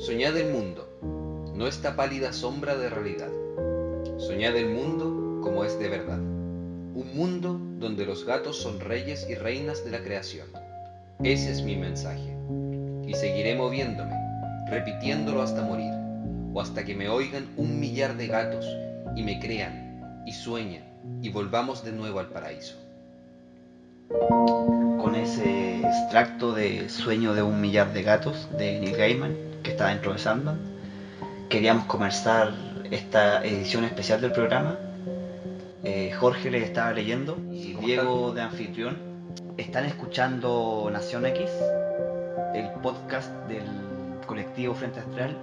Soñad el mundo, no esta pálida sombra de realidad. Soñad el mundo como es de verdad. Un mundo donde los gatos son reyes y reinas de la creación. Ese es mi mensaje. Y seguiré moviéndome, repitiéndolo hasta morir, o hasta que me oigan un millar de gatos y me crean y sueñen y volvamos de nuevo al paraíso. Con ese extracto de Sueño de un millar de gatos de Neil Gaiman, que está dentro de Sandman. Queríamos comenzar esta edición especial del programa. Jorge les estaba leyendo y Diego de anfitrión. Están escuchando Nación X, el podcast del colectivo Frente Astral.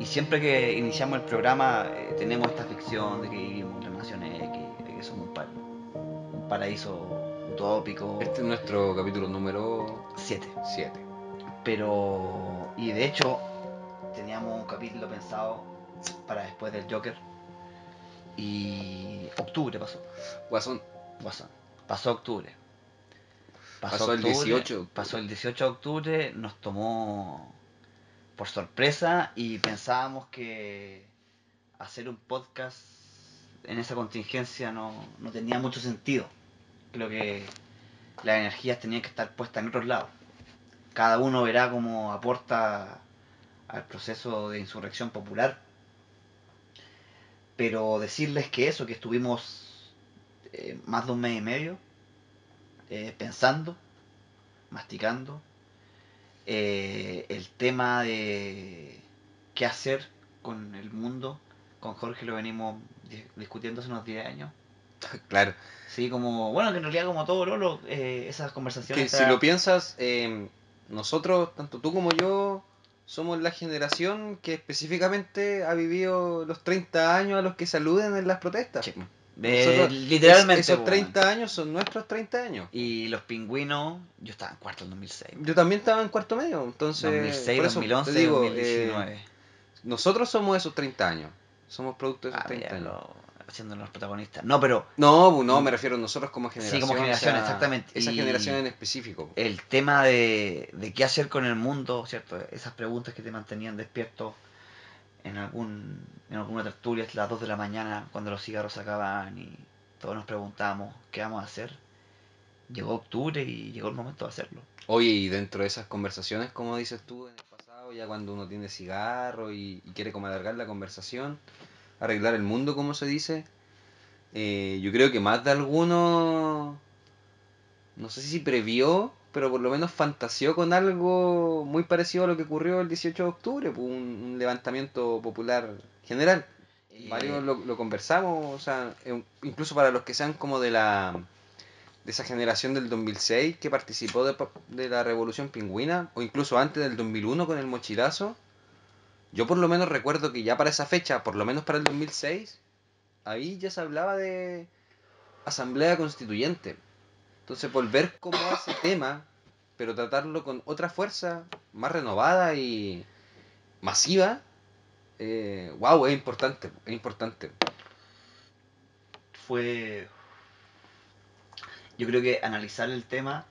Y siempre que iniciamos el programa eh, tenemos esta ficción de que vivimos en la Nación X, de que somos un, un paraíso utópico. Este es nuestro capítulo número 7. 7. Pero, y de hecho, teníamos un capítulo pensado para después del Joker. Y octubre pasó. Guasón. Guasón. Pasó octubre. Pasó, el 18. Pasó el 18 de octubre, nos tomó por sorpresa y pensábamos que hacer un podcast en esa contingencia no, no tenía mucho sentido. Creo que las energías tenían que estar puestas en otros lados. Cada uno verá cómo aporta al proceso de insurrección popular. Pero decirles que eso, que estuvimos eh, más de un mes y medio eh, pensando, masticando, eh, el tema de qué hacer con el mundo, con Jorge lo venimos discutiendo hace unos 10 años. Claro. Sí, como, bueno, que en realidad como todo Lolo, esas conversaciones... Que si lo piensas, nosotros, tanto tú como yo, somos la generación que específicamente ha vivido los 30 años a los que saluden en las protestas. literalmente. esos 30 años son nuestros 30 años. Y los pingüinos, yo estaba en cuarto en 2006. Yo también estaba en cuarto medio, entonces... 2006, 2011, digo, 2019. Eh, nosotros somos esos 30 años. Somos producto de esos 30 ah, años siendo los protagonistas. No, pero. No, no, me refiero a nosotros como generación. Sí, como generación, exactamente. Esa generación en específico. El tema de, de qué hacer con el mundo, ¿cierto? Esas preguntas que te mantenían despierto en algún en alguna tertulia a las 2 de la mañana cuando los cigarros se acaban y todos nos preguntábamos qué vamos a hacer. Llegó octubre y llegó el momento de hacerlo. Oye, y dentro de esas conversaciones, como dices tú en el pasado, ya cuando uno tiene cigarro y, y quiere como alargar la conversación, arreglar el mundo, como se dice, eh, yo creo que más de alguno, no sé si previó, pero por lo menos fantaseó con algo muy parecido a lo que ocurrió el 18 de octubre, pues, un, levantamiento popular general. Varios lo, conversamos, o sea, incluso para los que sean como de la de esa generación del 2006 que participó de, de la revolución pingüina, o incluso antes del 2001 con el mochilazo, yo por lo menos recuerdo que ya para esa fecha, por lo menos para el 2006, ahí ya se hablaba de asamblea constituyente. Entonces volver como a ese tema, pero tratarlo con otra fuerza más renovada y masiva, eh, wow, es importante, es importante. Fue, yo creo que analizar el tema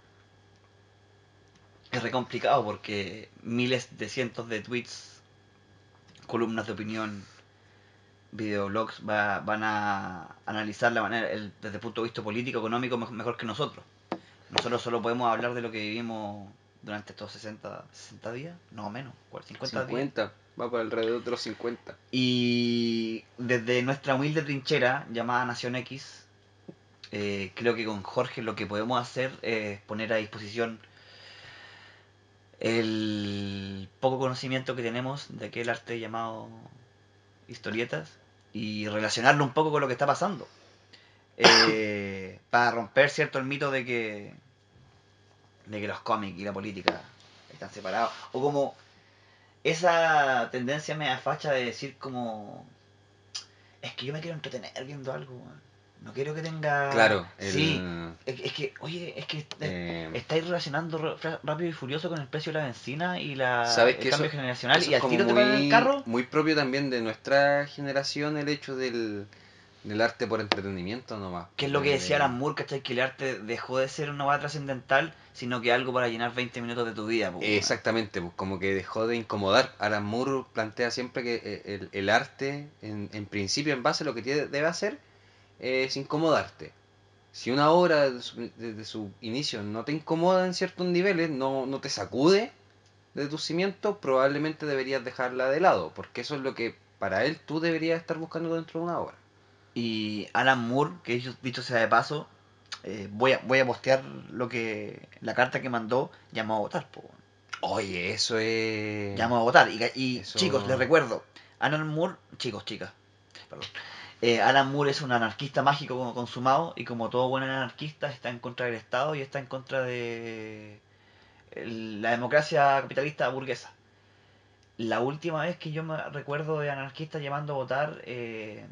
es re complicado porque miles de cientos de tweets columnas de opinión, videoblogs, va, van a analizar la manera, el, desde el punto de vista político, económico, mejor que nosotros. Nosotros solo podemos hablar de lo que vivimos durante estos 60, 60 días, no menos, 50, 50 va por alrededor de los 50. Y desde nuestra humilde trinchera llamada Nación X, eh, creo que con Jorge lo que podemos hacer es poner a disposición el poco conocimiento que tenemos de aquel arte llamado historietas y relacionarlo un poco con lo que está pasando. Eh, para romper cierto el mito de que de que los cómics y la política están separados. O como esa tendencia me facha de decir como es que yo me quiero entretener viendo algo No quiero que tenga. Claro, Sí. Es, es que, oye, es que Eh, estáis relacionando rápido y furioso con el precio de la benzina y la, ¿Sabes el que cambio eso- generacional eso y al tiro te paran el carro. muy propio también de nuestra generación el hecho del, del arte por entretenimiento nomás. Que es lo que decía Eh, Alan Moore, ¿cachai? Que el arte dejó de ser una va trascendental, sino que algo para llenar 20 minutos de tu vida. weón. Exactamente, pues como que dejó de incomodar. Alan Moore plantea siempre que eh, el, el arte, en, en principio, en base a lo que tiene- debe hacer, es incomodarte. Si una obra desde su, desde su inicio no te incomoda en ciertos niveles, no, no te sacude de tus cimientos, probablemente deberías dejarla de lado, porque eso es lo que para él tú deberías estar buscando dentro de una obra. Y Alan Moore, que dicho, dicho sea de paso, eh, voy, a, voy a postear lo que la carta que mandó, llamó a votar. po. Oye, eso es... Llamó a votar. Y, y Eso- chicos, les recuerdo, Alan Moore, chicos, chicas, perdón. Eh, Alan Moore es un anarquista mágico como consumado y como todo buen anarquista está en contra del Estado y está en contra de el- la democracia capitalista burguesa. La última vez que yo me recuerdo de anarquistas llamando a votar, eh,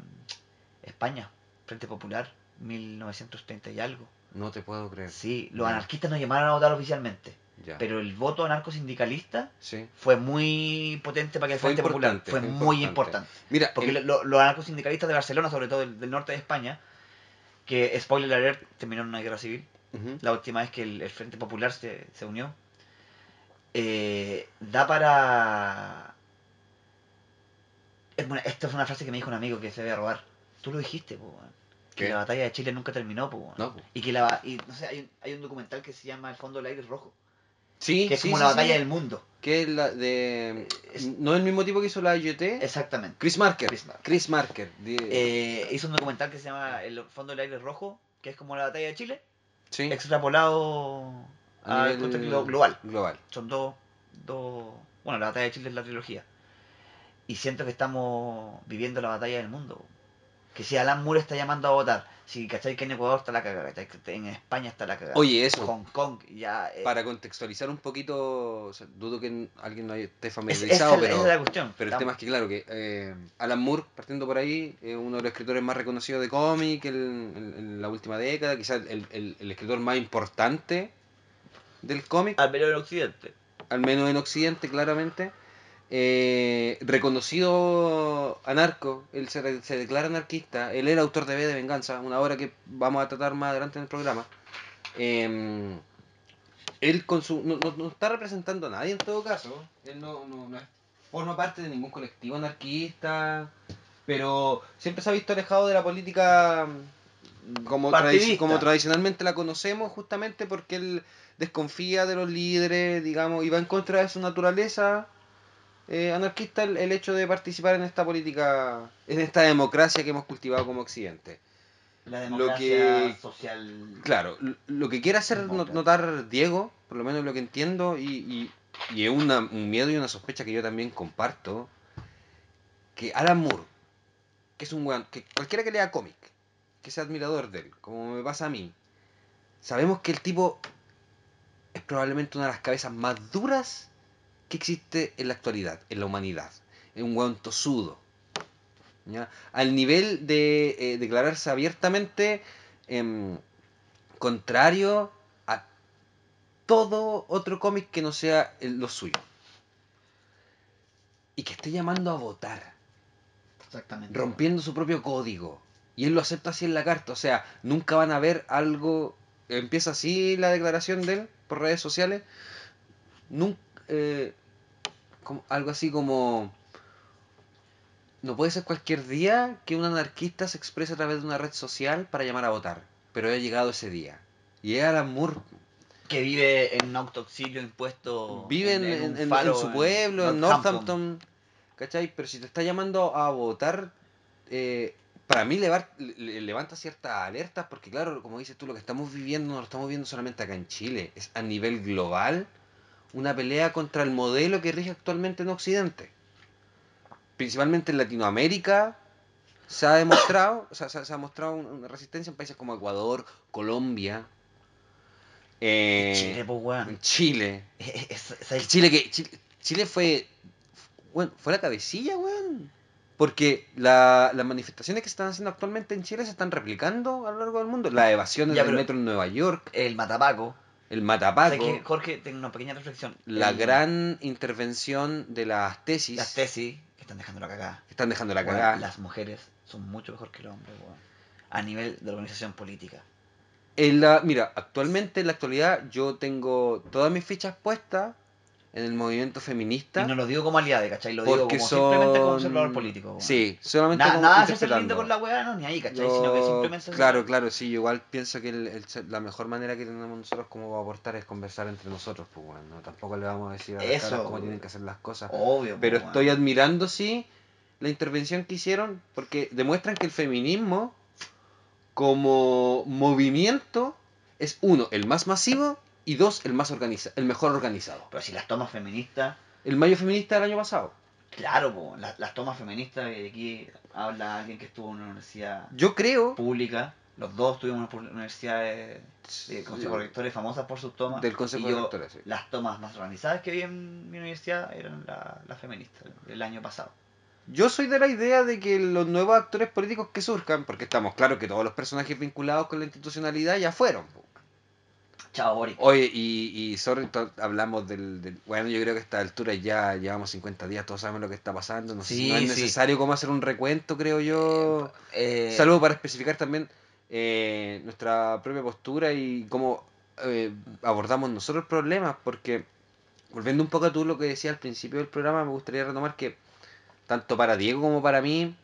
España, Frente Popular, 1930 y algo. No te puedo creer. Sí, los anarquistas no llamaron a votar oficialmente, Ya. pero el voto anarcosindicalista Sí. fue muy potente para que el Frente Popular fue fue muy importante. importante. Mira, Porque el- lo- los anarcosindicalistas de Barcelona, sobre todo del, del norte de España, que spoiler alert, terminaron en una guerra civil, la última vez que el, el Frente Popular se, se unió, eh, da para... Es buena- esta es una frase que me dijo un amigo que se debe robar. Tú lo dijiste, po, que la batalla de Chile nunca terminó, po. No, po. Y que la, y, no sé, hay, un, hay un documental que se llama El fondo del aire rojo, Sí, que es sí, como sí, la batalla del mundo. Que es la de. Es- No es el mismo tipo que hizo la IoT. Exactamente. Chris Marker. Chris Marker. Chris Marker. Eh, hizo un documental que se llama El fondo del aire rojo, que es como la batalla de Chile, sí. extrapolado A al contexto global. Global. Son dos, dos... Bueno, la batalla de Chile es la trilogía. Y siento que estamos viviendo la batalla del mundo. Que si Alan Moore está llamando a votar, si cachai que en Ecuador está la cagada, en España está la cagada. Oye, eso. Hong Kong, ya... eh, Para contextualizar un poquito, o sea, dudo que alguien no esté es- familiarizado, es la- pero, esa es la cuestión. pero el tema es que, claro, que eh, Alan Moore, partiendo por ahí, es uno de los escritores más reconocidos de cómic en, en- en la última década, quizás el, el- el escritor más importante del cómic. Al menos en Occidente. al menos en Occidente, claramente. Eh, reconocido anarco, él se, se declara anarquista, él era autor de B de Venganza, una obra que vamos a tratar más adelante en el programa. Eh, él con su, no, no- no está representando a nadie en todo caso, él no, no- no es- forma parte de ningún colectivo anarquista, pero siempre se ha visto alejado de la política mm, como, tradi- como tradicionalmente la conocemos, justamente porque él desconfía de los líderes, digamos, y va en contra de su naturaleza eh, anarquista el, el hecho de participar en esta política, en esta democracia que hemos cultivado como Occidente. La Lo democracia que- social... Claro, lo que quiere hacer no- notar Diego, por lo menos lo que entiendo, y, y, y es una- un miedo y una sospecha que yo también comparto, que Alan Moore, que es un weón, que cualquiera que lea cómic, que sea admirador de él, como me pasa a mí, sabemos que el tipo es probablemente una de las cabezas más duras que existe en la actualidad, en la humanidad. Es un weón tosudo. ¿ya? Al nivel de eh, declararse abiertamente em, contrario a todo otro cómic que no sea el- lo suyo. Y que esté llamando a votar Exactamente. rompiendo su propio código. Y él lo acepta así en la carta. O sea, nunca van a ver algo. Empieza así la declaración de él por redes sociales. Nunca, algo así como. No puede ser cualquier día que un anarquista se exprese a través de una red social para llamar a votar. Pero ha llegado ese día. Y es Alan Moore. Que vive en un autoexilio impuesto... Vive en, en- en- faro su pueblo, en Northampton. Northampton. ¿Cachai? Pero si te está llamando a votar, eh, para mí levar- le- levanta ciertas alertas, porque claro, como dices tú, lo que estamos viviendo no lo estamos viendo solamente acá en Chile, es a nivel global una pelea contra el modelo que rige actualmente en Occidente. Principalmente en Latinoamérica se ha demostrado, o sea, se, ha mostrado un- una resistencia en países como Ecuador, Colombia, eh, Chile, pues, weón. Chile. Es- es- Que es- Chile que Chile, Chile fue bueno, fue la cabecilla, weón. Porque la- las manifestaciones que se están haciendo actualmente en Chile se están replicando a lo largo del mundo. Las evasiones Ya, del metro en Nueva York, El matapaco. El ¿Sabes matapaco, qué, Jorge, tengo una pequeña reflexión. la El- gran intervención de las tesis Las tesis que están dejando la cagada. están dejando la cagada. Las mujeres son mucho mejor que los hombres, weón. A nivel de organización política. En la, mira, actualmente en la actualidad yo tengo todas mis fichas puestas en el movimiento feminista. Y no lo digo como aliado, ¿cachai? Lo digo como son... simplemente como observador político. Sí, solamente Na- como nada hacerse lindo con la weá, no, ni ahí, ¿cachai? Yo- Sino que simplemente. Claro, claro, sí, yo igual pienso que el- el la mejor manera que tenemos nosotros como aportar es conversar entre nosotros, pues bueno, no, tampoco le vamos a decir a las cómo tienen que hacer las cosas. Obvio, Pero weón. estoy admirando, sí, la intervención que hicieron, porque demuestran que el feminismo, como movimiento, es uno, el más masivo, y dos, el más organiza el mejor organizado. Pero si las tomas feministas. El mayo feminista del año pasado. Claro, po, las, las tomas feministas, y aquí habla alguien que estuvo en una universidad Yo creo pública. Los dos tuvimos una universidad de, de consejo de rectores famosas por sus tomas. del Consejo y de yo, Rectores, sí. Las tomas más organizadas que vi en mi universidad eran la- las feministas del año pasado. Yo soy de la idea de que los nuevos actores políticos que surjan, porque estamos claros que todos los personajes vinculados con la institucionalidad ya fueron. po. Chao, Boric. Oye, y, y sorry, hablamos del, del- Bueno, yo creo que a esta altura ya llevamos 50 días, todos sabemos lo que está pasando. No, sé si Sí, no es sí. necesario como hacer un recuento, creo yo. Eh, Salvo para especificar también eh, nuestra propia postura y cómo eh, abordamos nosotros problemas, porque volviendo un poco a tú lo que decía al principio del programa, me gustaría retomar que tanto para Diego como para mí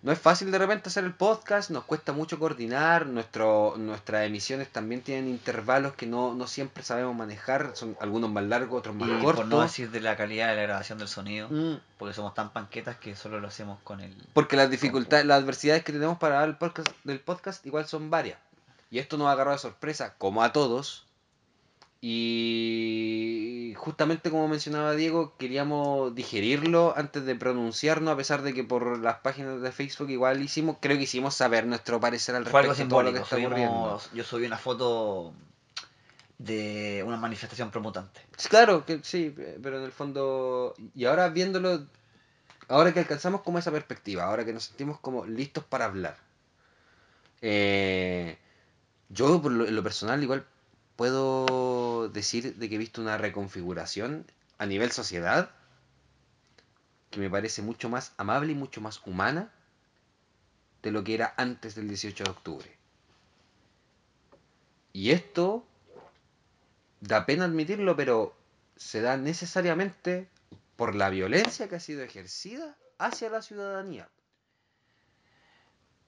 no es fácil de repente hacer el podcast, nos cuesta mucho coordinar, nuestro, nuestras emisiones también tienen intervalos que no, no siempre sabemos manejar, son algunos más largos, otros y más por cortos. no decir de la calidad de la grabación del sonido, Mm. porque somos tan panquetas que solo lo hacemos con el... Porque las dificultades, las adversidades que tenemos para dar el podcast, del podcast igual son varias. Y esto nos agarró de sorpresa, como a todos. Y justamente como mencionaba Diego, queríamos digerirlo antes de pronunciarnos, a pesar de que por las páginas de Facebook igual hicimos, creo que hicimos saber nuestro parecer al respecto de todo lo que está ocurriendo. yo subí una foto de una manifestación promutante. Claro, que sí, pero en el fondo, y ahora viéndolo, ahora que alcanzamos como esa perspectiva, ahora que nos sentimos como listos para hablar, eh, yo por lo, en lo personal igual puedo decir de que he visto una reconfiguración a nivel sociedad que me parece mucho más amable y mucho más humana de lo que era antes del 18 de octubre. Y esto da pena admitirlo, pero se da necesariamente por la violencia que ha sido ejercida hacia la ciudadanía.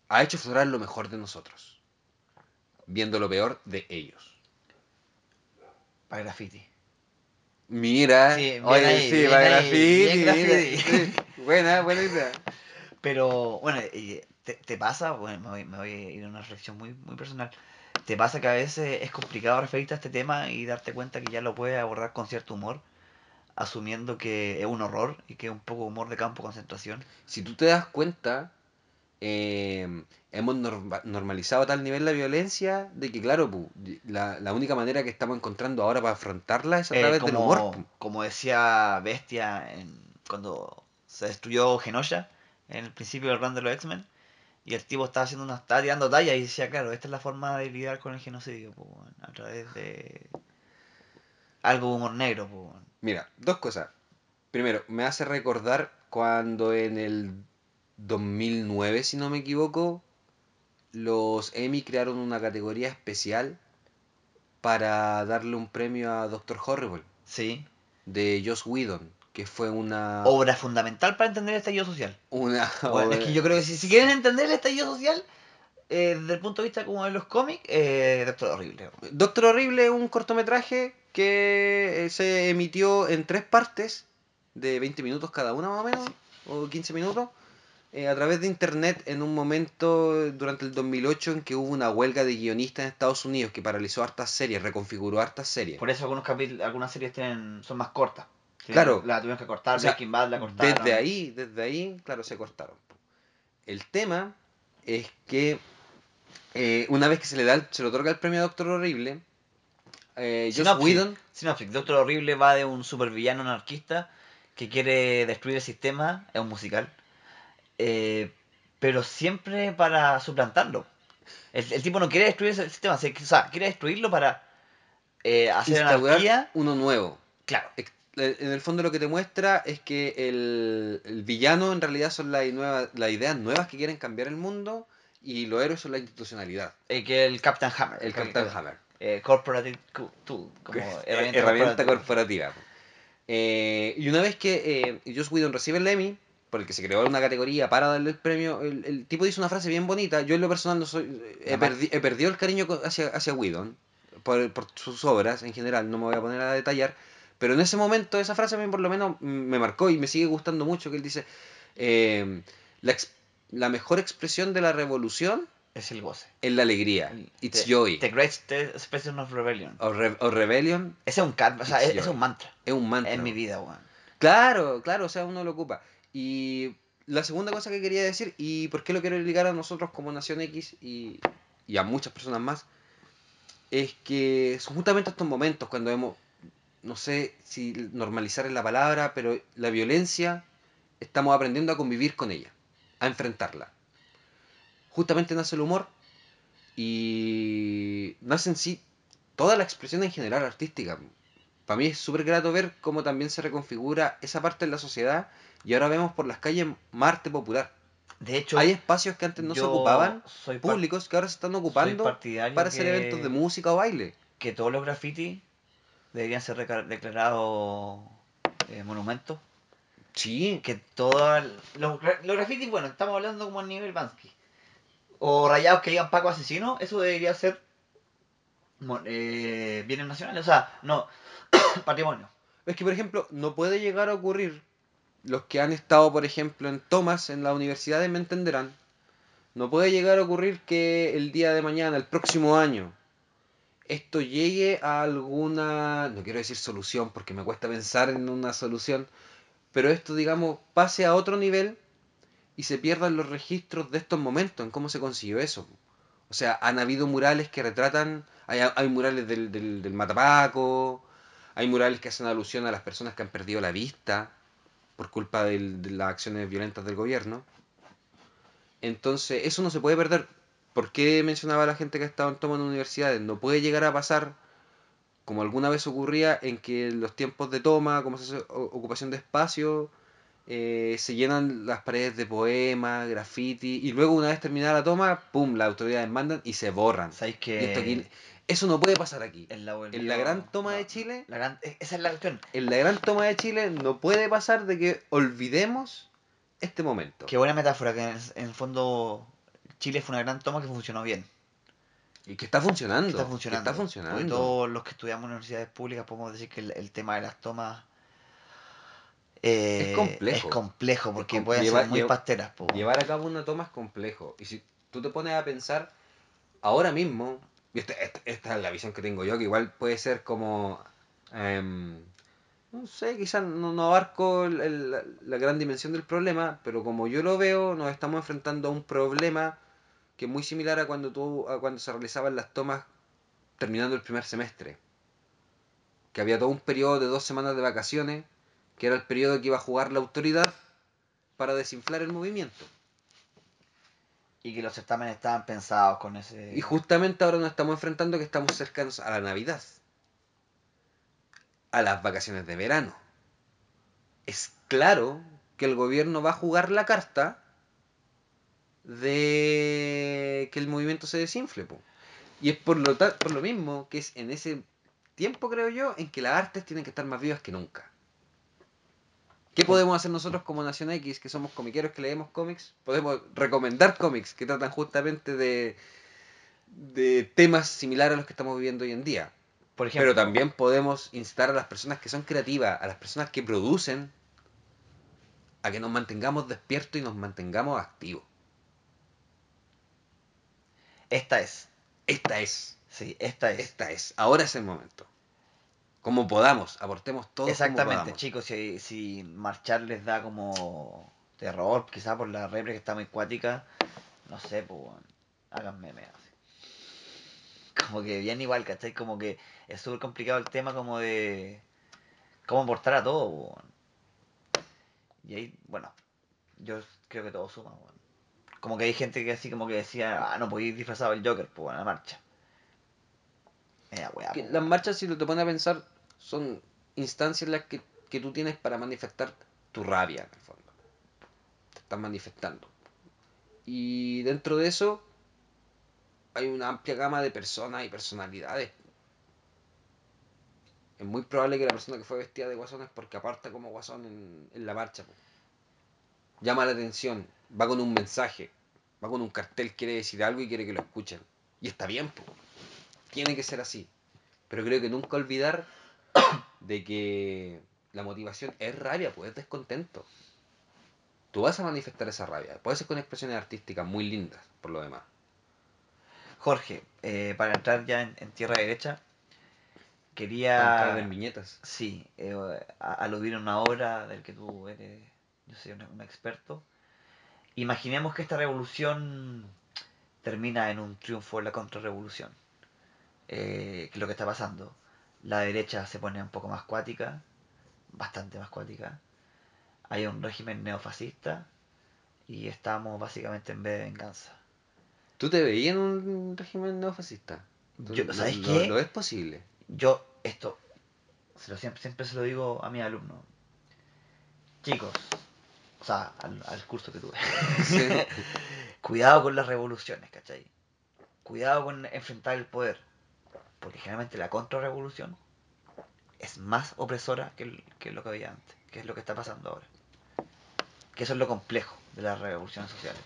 Ha hecho florar lo mejor de nosotros, viendo lo peor de ellos. Para graffiti. Mira, Sí, bien oye, ahí, sí, bien para ahí, graffiti, mira, sí, buena, buena idea. Pero, bueno, te, te pasa, bueno, me voy, me voy a ir a una reflexión muy, muy personal. ¿Te pasa que a veces es complicado referirte a este tema y darte cuenta que ya lo puedes abordar con cierto humor, asumiendo que es un horror y que es un poco humor de campo concentración? Si tú te das cuenta, eh, hemos norma- normalizado a tal nivel la violencia de que, claro, pu, la, la única manera que estamos encontrando ahora para afrontarla es a Eh, través del como, humor. pu. como decía Bestia en, cuando se destruyó Genosha en el principio del run de los X-Men, y el tipo estaba haciendo una, estaba tirando talla y decía, claro, esta es la forma de lidiar con el genocidio, weón, a través de algo de humor negro. Mira, dos cosas. Primero, me hace recordar cuando en el 2009, si no me equivoco, los Emmy crearon una categoría especial para darle un premio a Doctor Horrible Sí. de Joss Whedon, que fue una Obra fundamental para entender el estallido social. una Bueno, es que yo creo que si, si quieren entender el estallido social, eh, desde el punto de vista como de los cómics, eh, Doctor Horrible. Doctor Horrible es un cortometraje que eh, se emitió en tres partes de 20 minutos cada una más o menos, o 15 minutos, eh, a través de internet en un momento durante el 2008 en que hubo una huelga de guionistas en Estados Unidos que paralizó hartas series, reconfiguró hartas series. Por eso algunos algunas series tienen, son más cortas. Sí, Claro. La tuvimos que cortar, O sea, Breaking Bad la cortaron. Desde ahí, desde ahí, claro, se cortaron. El tema es que eh, una vez que se le da, el- se le otorga el premio a Doctor Horrible, eh, Joss. Whedon Sinopsis. Doctor Horrible va de un supervillano anarquista que quiere destruir el sistema, es un musical, eh, pero siempre para suplantarlo. El, el tipo no quiere destruir ese sistema, se- o sea, quiere destruirlo para eh, hacer anarquía. uno nuevo. Claro, Ex- En el fondo lo que te muestra es que el, el villano en realidad son las, nuevas, las ideas nuevas que quieren cambiar el mundo y los héroes son la institucionalidad. eh, que el Captain Hammer. El Captain Hammer. Eh, corporative Tool, como herramienta, eh, herramienta corporativa. corporativa. Eh, y una vez que eh, Joss Whedon recibe el Emmy, por el que se creó una categoría para darle el premio, el, el tipo dice una frase bien bonita. Yo en lo personal no soy, he, perdi- he perdido el cariño hacia, hacia Whedon por, por sus obras en general, no me voy a poner a detallar. Pero en ese momento esa frase a mí por lo menos me marcó y me sigue gustando mucho, que él dice, eh, la, la mejor expresión de la revolución Es el goce. es la alegría. It's the, joy. The Great Expression of Rebellion. O, re- o rebellion Ese es un o sea, es, un mantra es un mantra. en mi vida, weón. Claro, claro, o sea, uno lo ocupa. Y la segunda cosa que quería decir, y por qué lo quiero ligar a nosotros como Nación X y, a muchas personas más, es que son justamente estos momentos cuando vemos, no sé si normalizar es la palabra, pero la violencia, estamos aprendiendo a convivir con ella, a enfrentarla. Justamente nace el humor y nace en sí toda la expresión en general artística. Para mí es súper grato ver cómo también se reconfigura esa parte de la sociedad y ahora vemos por las calles más arte popular. De hecho, Hay espacios que antes no se ocupaban, soy públicos, que ahora se están ocupando para hacer eventos de música o baile. que todos los graffiti deberían ser declarados eh, monumentos. Sí, Que todos los, los grafitis, bueno, estamos hablando como a nivel Bansky. O rayados que digan Paco asesino, eso debería ser eh, bienes nacionales, o sea, no, patrimonio. Es que, por ejemplo, no puede llegar a ocurrir, los que han estado, por ejemplo, en Thomas, en las universidades, me entenderán, no puede llegar a ocurrir que el día de mañana, el próximo año, esto llegue a alguna, no quiero decir solución, porque me cuesta pensar en una solución, pero esto, digamos, pase a otro nivel y se pierdan los registros de estos momentos, en cómo se consiguió eso. O sea, han habido murales que retratan, hay, hay murales del, del, del Matapaco, hay murales que hacen alusión a las personas que han perdido la vista por culpa del- de las acciones violentas del gobierno. Entonces, eso no se puede perder. ¿Por qué mencionaba la gente que ha estado en toma en universidades? No puede llegar a pasar, como alguna vez ocurría, en que en los tiempos de toma, como se hace ocupación de espacio, eh, se llenan las paredes de poemas, graffiti, y luego una vez terminada la toma, ¡pum!, las autoridades mandan y se borran. ¿Sabéis Y que esto aquí- eso no puede pasar aquí. en la, en la gran toma de Chile- la gran- e- esa es la cuestión. En la gran toma de Chile no puede pasar de que olvidemos este momento. Qué buena metáfora, que en, en el fondo Chile fue una gran toma que funcionó bien. Y que está funcionando. que está que funcionando. está funcionando. Porque todos los que estudiamos en universidades públicas podemos decir que el, el tema de las tomas eh, Es complejo. es complejo porque com- pueden lleva- ser muy pasteras. po. Llevar a cabo una toma es complejo. Y si tú te pones a pensar ahora mismo, esta, esta- esta es la visión que tengo yo, que igual puede ser como. em, no sé, quizás no, no abarco el- la, la gran dimensión del problema, pero como yo lo veo, nos estamos enfrentando a un problema que es muy similar a cuando, tú, a cuando se realizaban las tomas terminando el primer semestre. Que había todo un periodo de dos semanas de vacaciones, que era el periodo que iba a jugar la autoridad para desinflar el movimiento. Y que los certámenes estaban pensados con ese... Y justamente ahora nos estamos enfrentando que estamos cercanos a la Navidad, a las vacaciones de verano. Es claro que el gobierno va a jugar la carta de que el movimiento se desinfle. po. Y es por lo, por lo mismo que es en ese tiempo, creo yo, en que las artes tienen que estar más vivas que nunca. ¿Qué podemos hacer nosotros como Nación X, que somos comiqueros que leemos cómics? Podemos recomendar cómics que tratan justamente de, de temas similares a los que estamos viviendo hoy en día. Por ejemplo, Pero también podemos instar a las personas que son creativas, a las personas que producen, a que nos mantengamos despiertos y nos mantengamos activos. esta es. Esta es, Sí, esta es. esta es. Ahora es el momento. Como podamos, aportemos todo. Exactamente, chicos, si, si marchar les da como terror, quizás por la repre que está muy cuática, no sé, pues weón, hagan memes así. Como que bien igual, ¿cachai? Como que es súper complicado el tema como de cómo aportar a todo, weón. Y ahí, bueno, yo creo que todo suma, weón. Como que hay gente que así como que decía, ah, no podéis disfrazado el Joker, pues, en la marcha. Weá, Que las marchas, si lo te pones a pensar, son instancias en las que, que tú tienes para manifestar tu rabia, en el fondo. Te estás manifestando. Y dentro de eso hay una amplia gama de personas y personalidades. Es muy probable que la persona que fue vestida de guasón es porque aparta como guasón en, en la marcha. po. Llama la atención, va con un mensaje, va con un cartel, quiere decir algo y quiere que lo escuchen. Y está bien, po. Tiene que ser así. Pero creo que nunca olvidar de que la motivación es rabia, pues es descontento. Tú vas a manifestar esa rabia. Puede ser con expresiones artísticas muy lindas, por lo demás. Jorge, eh, para entrar ya en, en tierra derecha, Para entrar en quería, viñetas. sí, eh, a- aludir a una obra del que tú eres, yo soy un, un experto. Imaginemos que esta revolución termina en un triunfo de la contrarrevolución. Eh, ¿qué es lo que está pasando? La derecha se pone un poco más cuática, bastante más cuática. Hay un régimen neofascista y estamos básicamente en vez de venganza. ¿Tú te veías en un régimen neofascista? ¿Tú- Yo- ¿sabes lo- qué? ¿Lo es posible? Yo esto se lo siempre, siempre se lo digo a mis alumnos. Chicos, o sea, al, al curso que tuve. Sí. Cuidado con las revoluciones, ¿cachai? Cuidado con enfrentar el poder. Porque generalmente la contrarrevolución es más opresora que, que lo que había antes, que es lo que está pasando ahora. Que eso es lo complejo de las revoluciones sociales.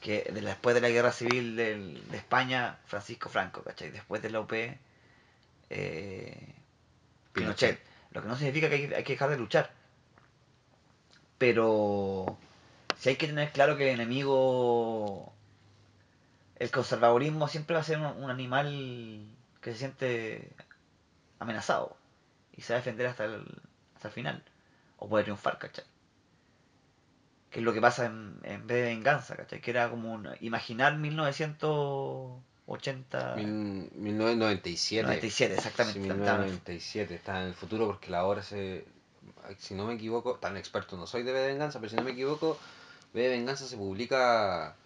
Que de- después de la guerra civil de España, Francisco Franco, ¿cachai? Después de la UP, eh, Pinochet. Lo que no significa que hay, hay que dejar de luchar. Pero si hay que tener claro que el enemigo, el conservadurismo siempre va a ser un, un animal que se siente amenazado y se va a defender hasta el, hasta el final. O puede triunfar, ¿cachai? Que es lo que pasa en, en vez de venganza, ¿cachai? Que era como un, imaginar 1980... Mil- 1997. 97, exactamente. Sí, estaba en el- 1997. Está en el futuro porque la hora se. Si no me equivoco, tan experto no soy de V de Venganza, pero si no me equivoco, V de Venganza se publica.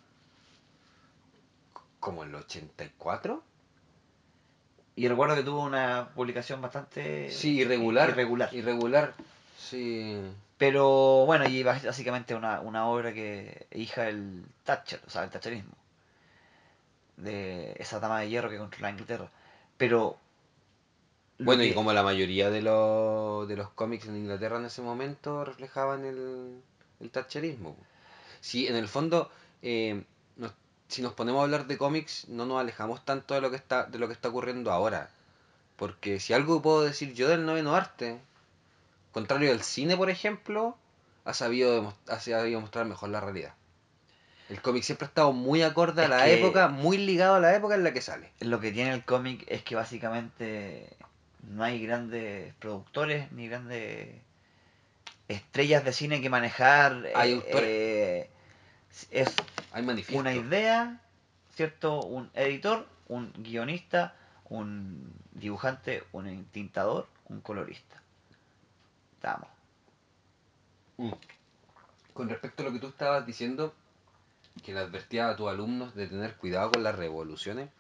como en el 84. Y recuerdo que tuvo una publicación bastante Sí, irregular. irregular. Irregular. Sí. Pero bueno, y básicamente una, una obra que hija del Thatcher, o sea, el Thatcherismo. De esa dama de hierro que controla Inglaterra. Pero. Bueno, y como la mayoría de los, de los cómics en Inglaterra en ese momento reflejaban el, el thatcherismo. Sí, en el fondo, eh, si nos ponemos a hablar de cómics, no nos alejamos tanto de lo que está, de lo que está ocurriendo ahora. Porque si algo puedo decir yo del noveno arte, contrario al cine, por ejemplo, ha sabido, ha sabido mostrar mejor la realidad. El cómic siempre ha estado muy acorde a Es la época, muy ligado a la época en la que sale. Lo que tiene el cómic es que básicamente no hay grandes productores ni grandes estrellas de cine que manejar. Hay eh, autores. eh, es Hay una idea, ¿cierto? Un editor, un guionista, un dibujante, un tintador, un colorista. Estamos. Mm. Con respecto a lo que tú estabas diciendo, que le advertía a tus alumnos de tener cuidado con las revoluciones,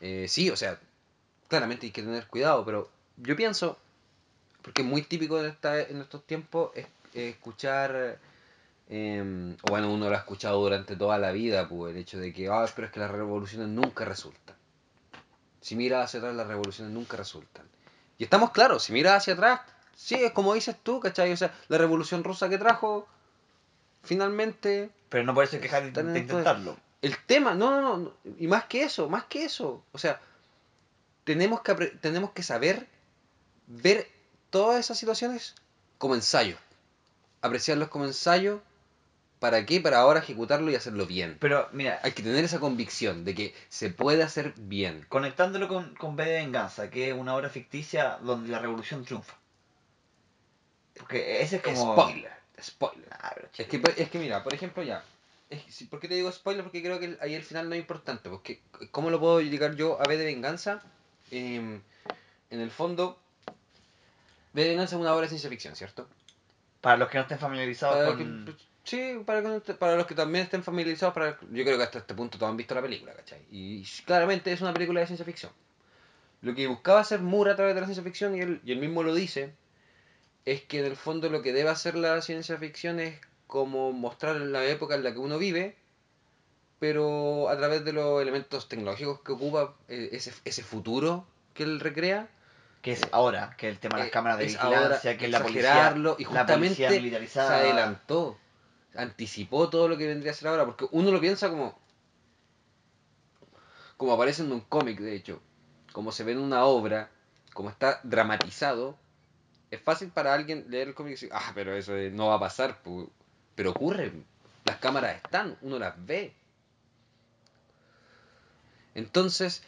eh, sí, o sea, claramente hay que tener cuidado, pero yo pienso, porque es muy típico en, esta, en estos tiempos, es escuchar, eh, o bueno, uno lo ha escuchado durante toda la vida, pues el hecho de que, ah, pero es que las revoluciones nunca resultan. Si miras hacia atrás, las revoluciones nunca resultan. Y estamos claros, si miras hacia atrás, sí, es como dices tú, ¿cachai? O sea, la revolución rusa que trajo, finalmente, Pero no por eso hay que dejar de, de intentarlo. el tema, no, no, no, y más que eso, más que eso, o sea, tenemos que, tenemos que saber ver todas esas situaciones como ensayo, apreciarlos como ensayo, ¿para qué? Para ahora ejecutarlo y hacerlo bien. Pero mira, Hay que tener esa convicción de que se puede hacer bien. conectándolo con, con V de Venganza, que es una obra ficticia donde la revolución triunfa. Porque ese es como... Spoiler, spoiler. Ah, Es que, por- es que mira, por ejemplo, ya. Es, ¿Por qué te digo spoiler? Porque creo que el- ahí el final no es importante. Porque, ¿cómo lo puedo llegar yo a V de Venganza? Em, en el fondo, V de Venganza es una obra de ciencia ficción, ¿cierto? Para los que no estén familiarizados Para con... que- Sí, para, que para los que también estén familiarizados, para, yo creo que hasta este punto todos han visto la película, ¿cachai? Y claramente es una película de ciencia ficción. Lo que buscaba hacer Moore a través de la ciencia ficción, y él, y él mismo lo dice, es que en el fondo lo que debe hacer la ciencia ficción es como mostrar la época en la que uno vive, pero a través de los elementos tecnológicos que ocupa eh, ese, ese futuro que él recrea, Que es ahora, que el tema de las eh, cámaras de vigilancia, ahora que es la policía, y la justamente policía se militarizada. adelantó, anticipó todo lo que vendría a ser ahora, porque uno lo piensa como como aparece en un cómic, de hecho, como se ve en una obra, como está dramatizado, es fácil para alguien leer el cómic y decir, ah, pero eso eh, no va a pasar, pu". pero ocurre, las cámaras están, uno las ve. Entonces,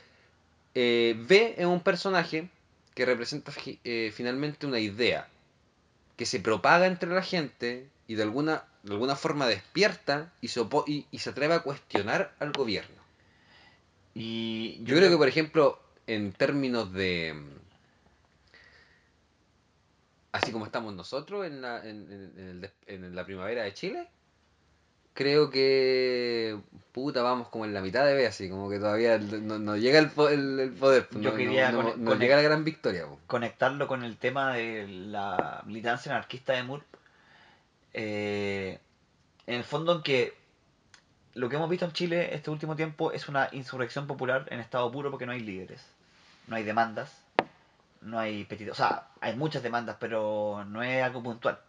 eh, V es un personaje que representa eh, finalmente una idea que se propaga entre la gente y de alguna, de alguna forma despierta y se, opo- y, y se atreve a cuestionar al gobierno. Y Yo creo que, por ejemplo, en términos de. mm, Así como estamos nosotros en la, en, en- en el des- en la primavera de Chile, creo que. Puta, vamos como en la mitad de vez, así como que todavía no, no llega el, el- el poder, pues, Yo no, quería no- no- cone- no conect- llega la gran victoria. pues. conectarlo con el tema de la militancia anarquista de Moore. Eh, en el fondo en que lo que hemos visto en Chile este último tiempo es una insurrección popular en estado puro porque no hay líderes, no hay demandas, no hay petitos, o sea, hay muchas demandas, pero no es algo puntual,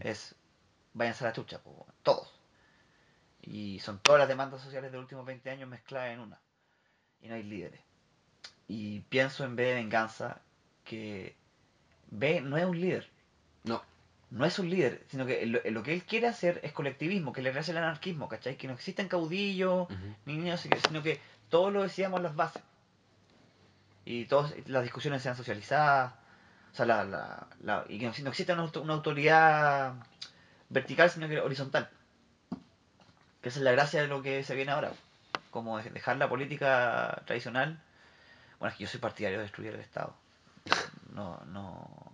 es váyanse a la chucha, todos. Y son todas las demandas sociales de los últimos 20 años mezcladas en una. Y no hay líderes. Y pienso en B de Venganza que B no es un líder. No, No es un líder, sino que lo, lo que él quiere hacer es colectivismo, que le rehace el anarquismo, ¿cachai? Que no existen caudillos, Ujú. ni niños, sino que todos lo decíamos las bases. Y todas las discusiones sean socializadas. O sea, la, la, la- y que no, no exista una, una autoridad vertical, sino que horizontal. Que esa es la gracia de lo que se viene ahora. Como de- dejar la política tradicional. Bueno, es que yo soy partidario de destruir el Estado. No, no.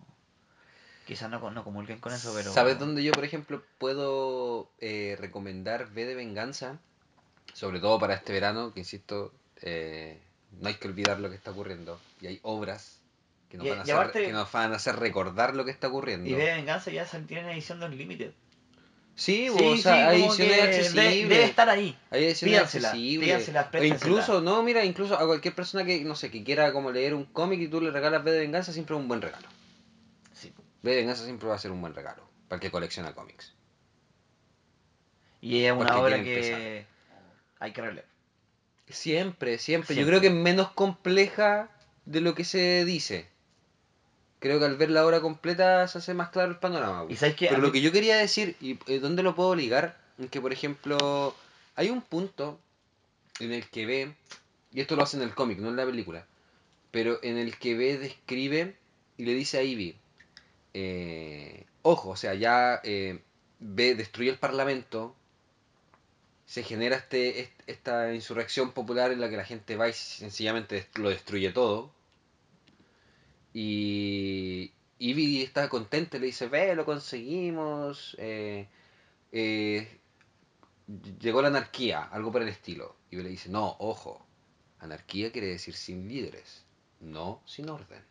Quizás no, no comulguen con eso, pero. ¿Sabes dónde yo, por ejemplo, puedo eh, recomendar V de Venganza? Sobre todo para este verano, que insisto, eh, no hay que olvidar lo que está ocurriendo. Y hay obras que nos, Y- van, a hacer, aparte- que nos van a hacer recordar lo que está ocurriendo. Y B de Venganza ya tienen edición de Unlimited. Sí, Sí, o sea, sí, hay ediciones accesibles. de- debe estar ahí. Hay ediciones accesibles. o incluso, no, mira, incluso a cualquier persona que, no sé, que quiera como leer un cómic y tú le regalas V de Venganza, siempre es un buen regalo. Venganza siempre va a ser un buen regalo para el que colecciona cómics. Y es una Porque obra que hay que releer. Siempre, siempre, Yo Siempre. creo que es menos compleja de lo que se dice. Creo que al ver la obra completa se hace más claro el panorama. ¿Y sabes? Pero lo mí- que yo quería decir, y eh, dónde lo puedo ligar, es que por ejemplo, hay un punto en el que ve, y esto lo hace en el cómic, no en la película, pero en el que ve describe y le dice a Ivy, eh, ojo, o sea, ya eh, ve, destruye el parlamento, se genera este, est- esta insurrección popular en la que la gente va y sencillamente lo destruye todo. Y Ivy está contenta, le dice, ve, lo conseguimos. eh, llegó la anarquía, algo por el estilo. Y le dice, no, ojo, anarquía quiere decir sin líderes, no sin orden.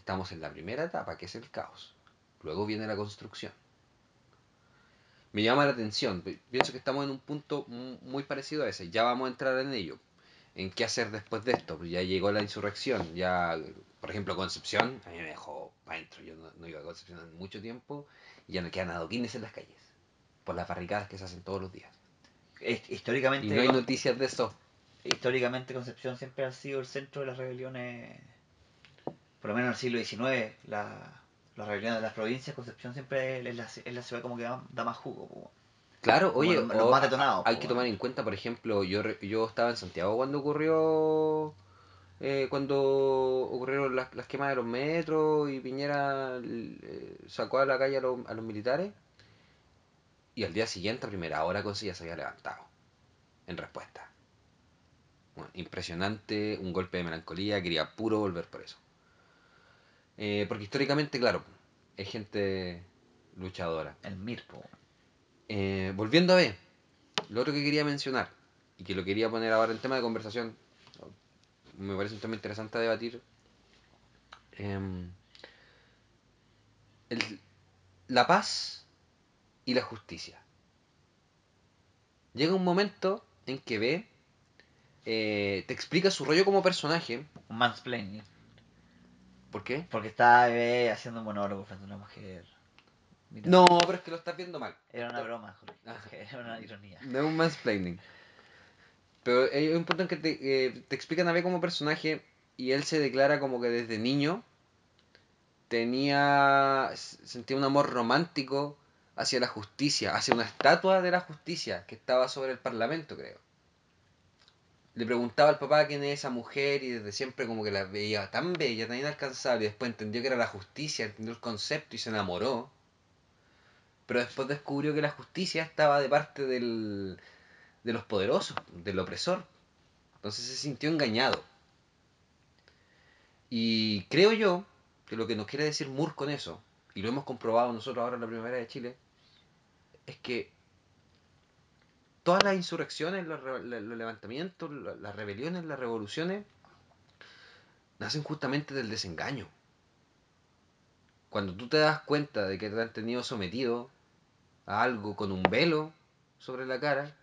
Estamos en la primera etapa, que es el caos. Luego viene la construcción. Me llama la atención, pi- pienso que estamos en un punto mu- muy parecido a ese, ya vamos a entrar en ello. ¿En qué hacer después de esto? Pues ya llegó la insurrección, ya, por ejemplo, Concepción, a mí me dejó para adentro, yo no, no iba a Concepción en mucho tiempo, y ya no quedan adoquines en las calles, por las barricadas que se hacen todos los días. Históricamente, Y no hay noticias de eso. históricamente Concepción siempre ha sido el centro de las rebeliones, por lo menos en el siglo XIX, la, las rebeliones de las provincias, Concepción siempre es la, es la ciudad como que da, da más jugo. po. Claro, oye, los- más detonados, hay po, que tomar en cuenta, por ejemplo, yo, yo estaba en Santiago cuando ocurrió, eh, cuando ocurrieron las, las quemas de los metros y Piñera eh, sacó a la calle a los, a los militares y al día siguiente, a primera hora, Conseguía se había levantado en respuesta. Bueno, impresionante, un golpe de melancolía, quería puro volver por eso. Eh, porque históricamente, claro, es gente luchadora. El MIR, po. Eh, volviendo a B, lo otro que quería mencionar, y que lo quería poner ahora en tema de conversación, me parece un tema interesante a debatir. em, el- la paz y la justicia. Llega un momento en que B eh, te explica su rollo como personaje. Un mansplaining. ¿Por qué? Porque estaba bebé haciendo un monólogo frente a una mujer. Mira, No, pero es que lo estás viendo mal. Era una broma, Jorge. Ah. Era una ironía. No es un mansplaining. Pero hay un punto en que te, eh, te explican a B como personaje y él se declara como que desde niño tenía sentía un amor romántico hacia la justicia, hacia una estatua de la justicia que estaba sobre el parlamento, creo. Le preguntaba al papá quién es esa mujer y desde siempre como que la veía tan bella, tan inalcanzable y después entendió que era la justicia, entendió el concepto y se enamoró. Pero después descubrió que la justicia estaba de parte del, de los poderosos, del opresor. Entonces se sintió engañado. Y creo yo que lo que nos quiere decir Moore con eso, y lo hemos comprobado nosotros ahora en la primavera de Chile, es que todas las insurrecciones, los, levantamientos, la- las rebeliones, las revoluciones, nacen justamente del desengaño. Cuando tú te das cuenta de que te han tenido sometido a algo con un velo sobre la cara,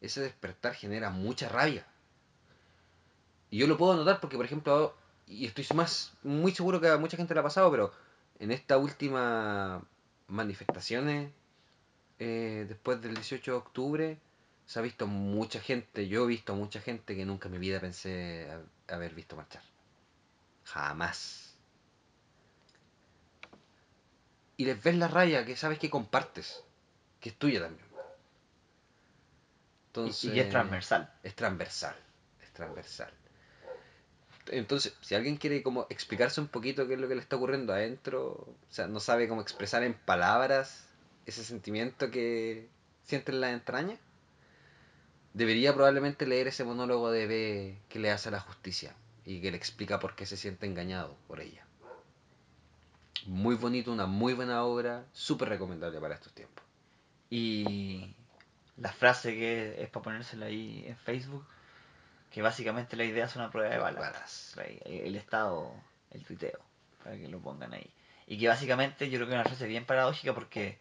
ese despertar genera mucha rabia. Y yo lo puedo notar porque, por ejemplo, y estoy más muy seguro que a mucha gente le ha pasado, pero en esta última manifestaciones eh, después del 18 de octubre se ha visto mucha gente, yo he visto mucha gente que nunca en mi vida pensé ha- haber visto marchar. Jamás. Y les ves la raya que sabes que compartes, que es tuya también. Entonces, Y, y es transversal. es transversal, es transversal. Entonces, si alguien quiere como explicarse un poquito qué es lo que le está ocurriendo adentro, o sea, no sabe cómo expresar en palabras ese sentimiento que siente en la entraña, debería probablemente leer ese monólogo de B que le hace a la justicia y que le explica por qué se siente engañado por ella. Muy bonito, una muy buena obra, súper recomendable para estos tiempos. Y la frase que es para ponérsela ahí en Facebook, que básicamente la idea es una prueba de balas. El estado, el tuiteo, para que lo pongan ahí. Y que básicamente yo creo que es una frase bien paradójica porque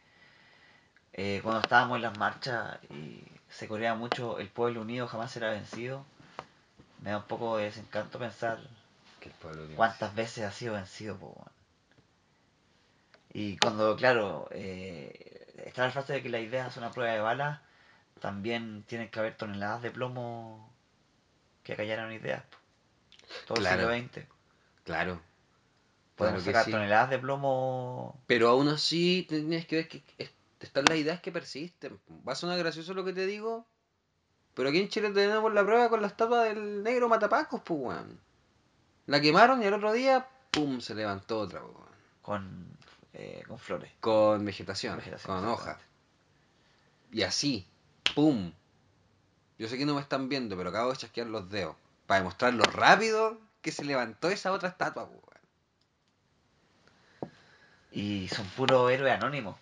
eh, cuando estábamos en las marchas y se corea mucho el pueblo unido jamás será vencido, me da un poco de desencanto pensar Que el pueblo unido cuántas veces ha sido vencido. po. Y cuando, claro, eh, está la frase de que la idea es una prueba de balas, también tienen que haber toneladas de plomo que acallaron ideas. po. Todo Claro. el siglo XX. Claro. Podemos Claro sacar sí. toneladas de plomo. Pero aún así tienes que ver que es- están las ideas que persisten. Va a sonar gracioso lo que te digo, pero aquí en Chile tenemos la prueba con la estatua del negro Matapacos, pues, weón. La quemaron y al otro día, pum, se levantó otra, pues, weón. con, eh, con flores. Con vegetación, Vegetación, con hoja. exactamente. Y así, pum. Yo sé que no me están viendo, pero acabo de chasquear los dedos. Para demostrar lo rápido que se levantó esa otra estatua, pues, weón. Y son puros héroes anónimos.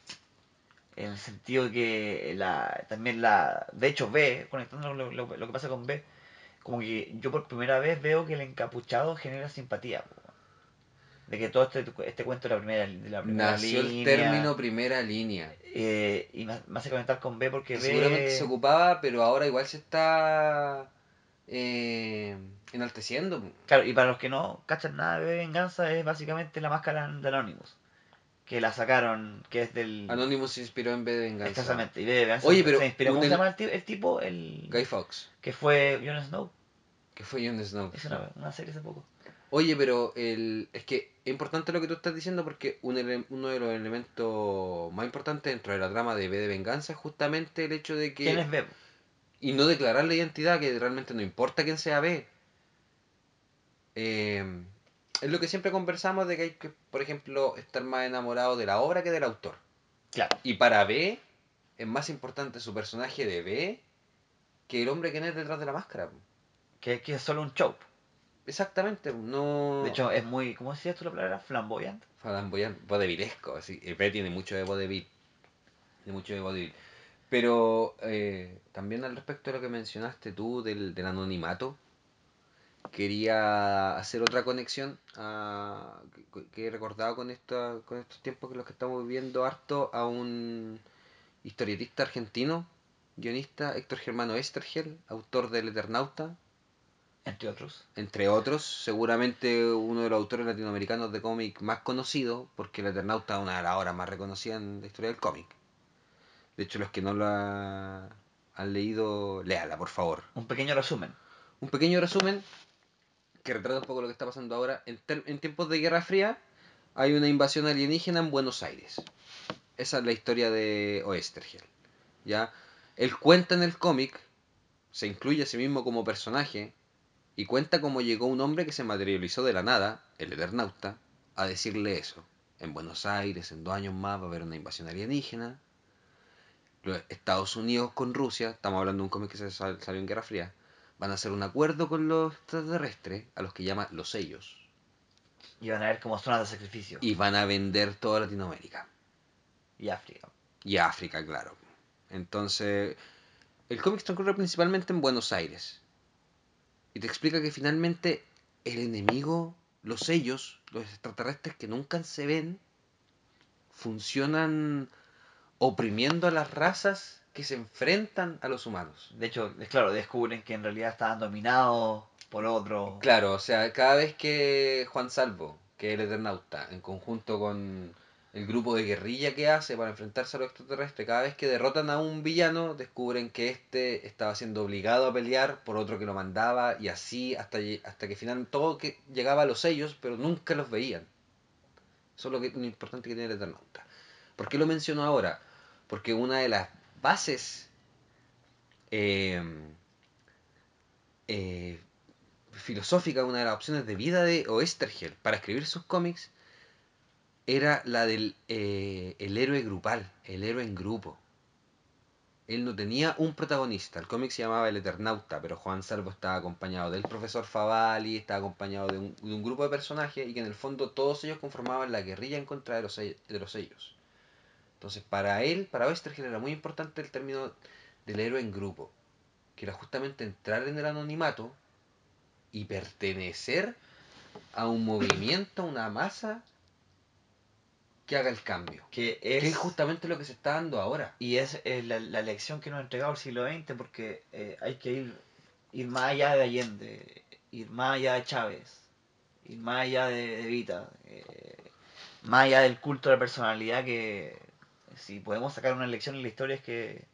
En el sentido que la, también la. De hecho, B, conectando lo, lo- lo que pasa con B, como que yo por primera vez veo que el encapuchado genera simpatía. De que todo este, este cuento de la primera, de la primera Nació el línea, término primera línea. eh, y me, me hace comentar con B porque que B. seguramente se ocupaba, pero ahora igual se está eh, enalteciendo. Claro, y para los que no cachan nada de B Venganza, es básicamente la máscara de Anonymous. Que la sacaron, que es del. Anonymous se inspiró en B de Venganza. Exactamente. Y B Venganza Oye, pero se inspiró. ¿Cómo se llama el, ti- el tipo? El. Guy Fox, Que fue Jon Snow. que fue Jon Snow. Es una, una serie hace poco. Oye, pero el, es que es importante lo que tú estás diciendo porque un ele- uno de los elementos más importantes dentro de la trama de B de Venganza es justamente el hecho de que... ¿Quién es B? Y no declarar la identidad, que realmente no importa quién sea B. Eh, es lo que siempre conversamos de que hay que, por ejemplo, estar más enamorado de la obra que del autor. Claro. Y para B es más importante su personaje de B que el hombre que es detrás de la máscara. Que, que es solo un show. Exactamente, no... De hecho, es muy. ¿Cómo decías tú la palabra? Flamboyante. Flamboyante, vodevilesco, así. El B tiene mucho de vodevil. Tiene mucho de vodevil. Pero eh, también al respecto de lo que mencionaste tú del, del anonimato, quería hacer otra conexión a- que, que he recordado con, esta, con estos tiempos que los que estamos viviendo harto a un historietista argentino, guionista Héctor Germano Estergel, autor del Eternauta, Entre otros. entre otros, seguramente uno de los autores latinoamericanos de cómic más conocido, porque el Eternauta es una de las obras más reconocidas en la historia del cómic. De hecho, los que no la han leído, léala, por favor. Un pequeño resumen. Un pequeño resumen que retrata un poco lo que está pasando ahora. En, tiempos de Guerra Fría hay una invasión alienígena en Buenos Aires. Esa es la historia de Oestergel. ¿ya? Él cuenta en el cómic, se incluye a sí mismo como personaje, y cuenta cómo llegó un hombre que se materializó de la nada, el Eternauta, a decirle eso. En Buenos Aires, en dos años más, va a haber una invasión alienígena. Estados Unidos con Rusia, estamos hablando de un cómic que se sal- salió en Guerra Fría, van a hacer un acuerdo con los extraterrestres, a los que llama los sellos, Y van a ver como zonas de sacrificio. y van a vender toda Latinoamérica. Y África. Y África, claro. Entonces, el cómic transcurre principalmente en Buenos Aires. Y te explica que finalmente el enemigo, los sellos, los extraterrestres que nunca se ven, funcionan oprimiendo a las razas que se enfrentan a los humanos. De hecho, es claro, descubren que en realidad estaban dominados por otro. Claro, o sea, cada vez que Juan Salvo, que es el Eternauta, en conjunto con el grupo de guerrilla que hace para enfrentarse a los extraterrestres, cada vez que derrotan a un villano, descubren que este estaba siendo obligado a pelear por otro que lo mandaba, y así hasta, hasta que finalmente todo que llegaba a los sellos, pero nunca los veían. Eso es lo, que, lo importante que tiene el Eternauta. ¿Por qué lo menciono ahora? Porque una de las bases eh, eh, filosófica, una de las opciones de vida de Oestergel para escribir sus cómics era la del eh, el héroe grupal, el héroe en grupo. Él no tenía un protagonista. El cómic se llamaba El Eternauta, pero Juan Salvo estaba acompañado del profesor Favali, estaba acompañado de un, de un grupo de personajes y que en el fondo todos ellos conformaban la guerrilla en contra de los, de los sellos. Entonces, para él, para Oestergel era muy importante el término del héroe en grupo, que era justamente entrar en el anonimato y pertenecer a un movimiento, a una masa que haga el cambio. Que es. Que es justamente lo que se está dando ahora. Y es eh, la, la lección que nos ha entregado el siglo XX porque eh, hay que ir, ir más allá de Allende, ir más allá de Chávez, ir más allá de, de Vita, eh, más allá del culto de la personalidad que si podemos sacar una lección en la historia es que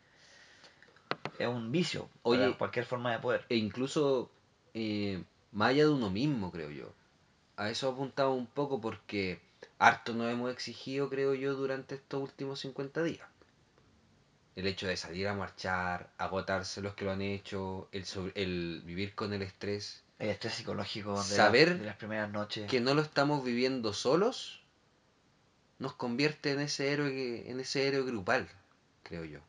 es un vicio Oye, para cualquier forma de poder. E incluso eh, más allá de uno mismo, creo yo. A eso apuntaba un poco porque harto nos hemos exigido, creo yo, durante estos últimos 50 días. El hecho de salir a marchar, agotarse los que lo han hecho, el, sobre- el vivir con el estrés, El estrés psicológico de, Saber la- de las primeras noches. que no lo estamos viviendo solos, nos convierte en ese héroe, en ese héroe grupal, creo yo.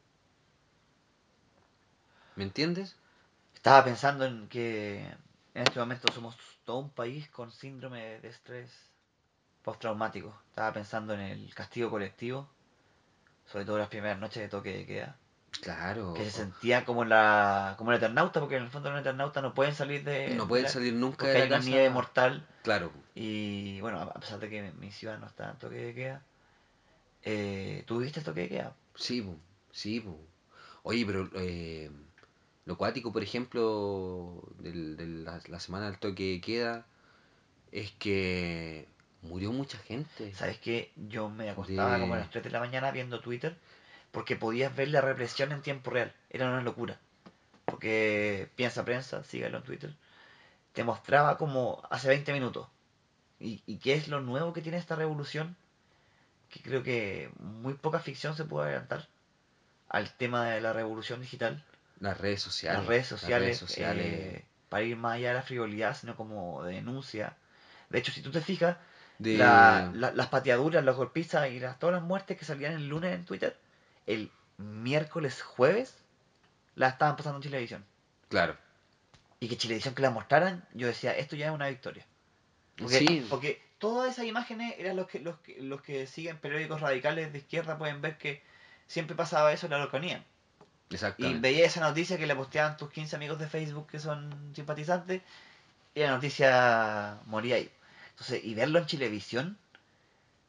¿Me entiendes? Estaba pensando en que en este momento somos todo un país con síndrome de estrés postraumático. Estaba pensando en el castigo colectivo, sobre todo las primeras noches de toque de queda, Claro. que se sentía como la como el eternauta, porque en el fondo los eternautas no pueden salir de No pueden de la- salir nunca de hay la una nieve mortal Claro. y bueno, a pesar de que mi ciudad no está en toque de queda, eh, ¿tú viste el toque de queda? Sí, po, sí, po. Oye, pero eh, lo cuático, por ejemplo, del- de la, la semana del toque de queda, es que murió mucha gente. ¿Sabes qué? Yo me acostaba De- como a las 3 de la mañana viendo Twitter porque podías ver la represión en tiempo real. Era una locura. Porque piensa prensa, sígalo en Twitter, te mostraba como hace 20 minutos. ¿Y, y qué es lo nuevo que tiene esta revolución? Que creo que muy poca ficción se puede adelantar al tema de la revolución digital. Las redes sociales. las redes las sociales, redes sociales. eh, para ir más allá de la frivolidad, sino como de denuncia. De hecho, si tú te fijas, de... la- la- las pateaduras, los golpizas y las, todas las muertes que salían el lunes en Twitter, el miércoles, jueves, las estaban pasando en Chilevisión. Claro. Y que Chilevisión que la mostraran, yo decía, esto ya es una victoria. Porque, Sí, porque todas esas imágenes eran los que, los que los que siguen periódicos radicales de izquierda pueden ver que siempre pasaba eso en la Araucanía. Y veía esa noticia que le posteaban tus 15 amigos de Facebook que son simpatizantes y la noticia moría ahí. Entonces, y verlo en Chilevisión,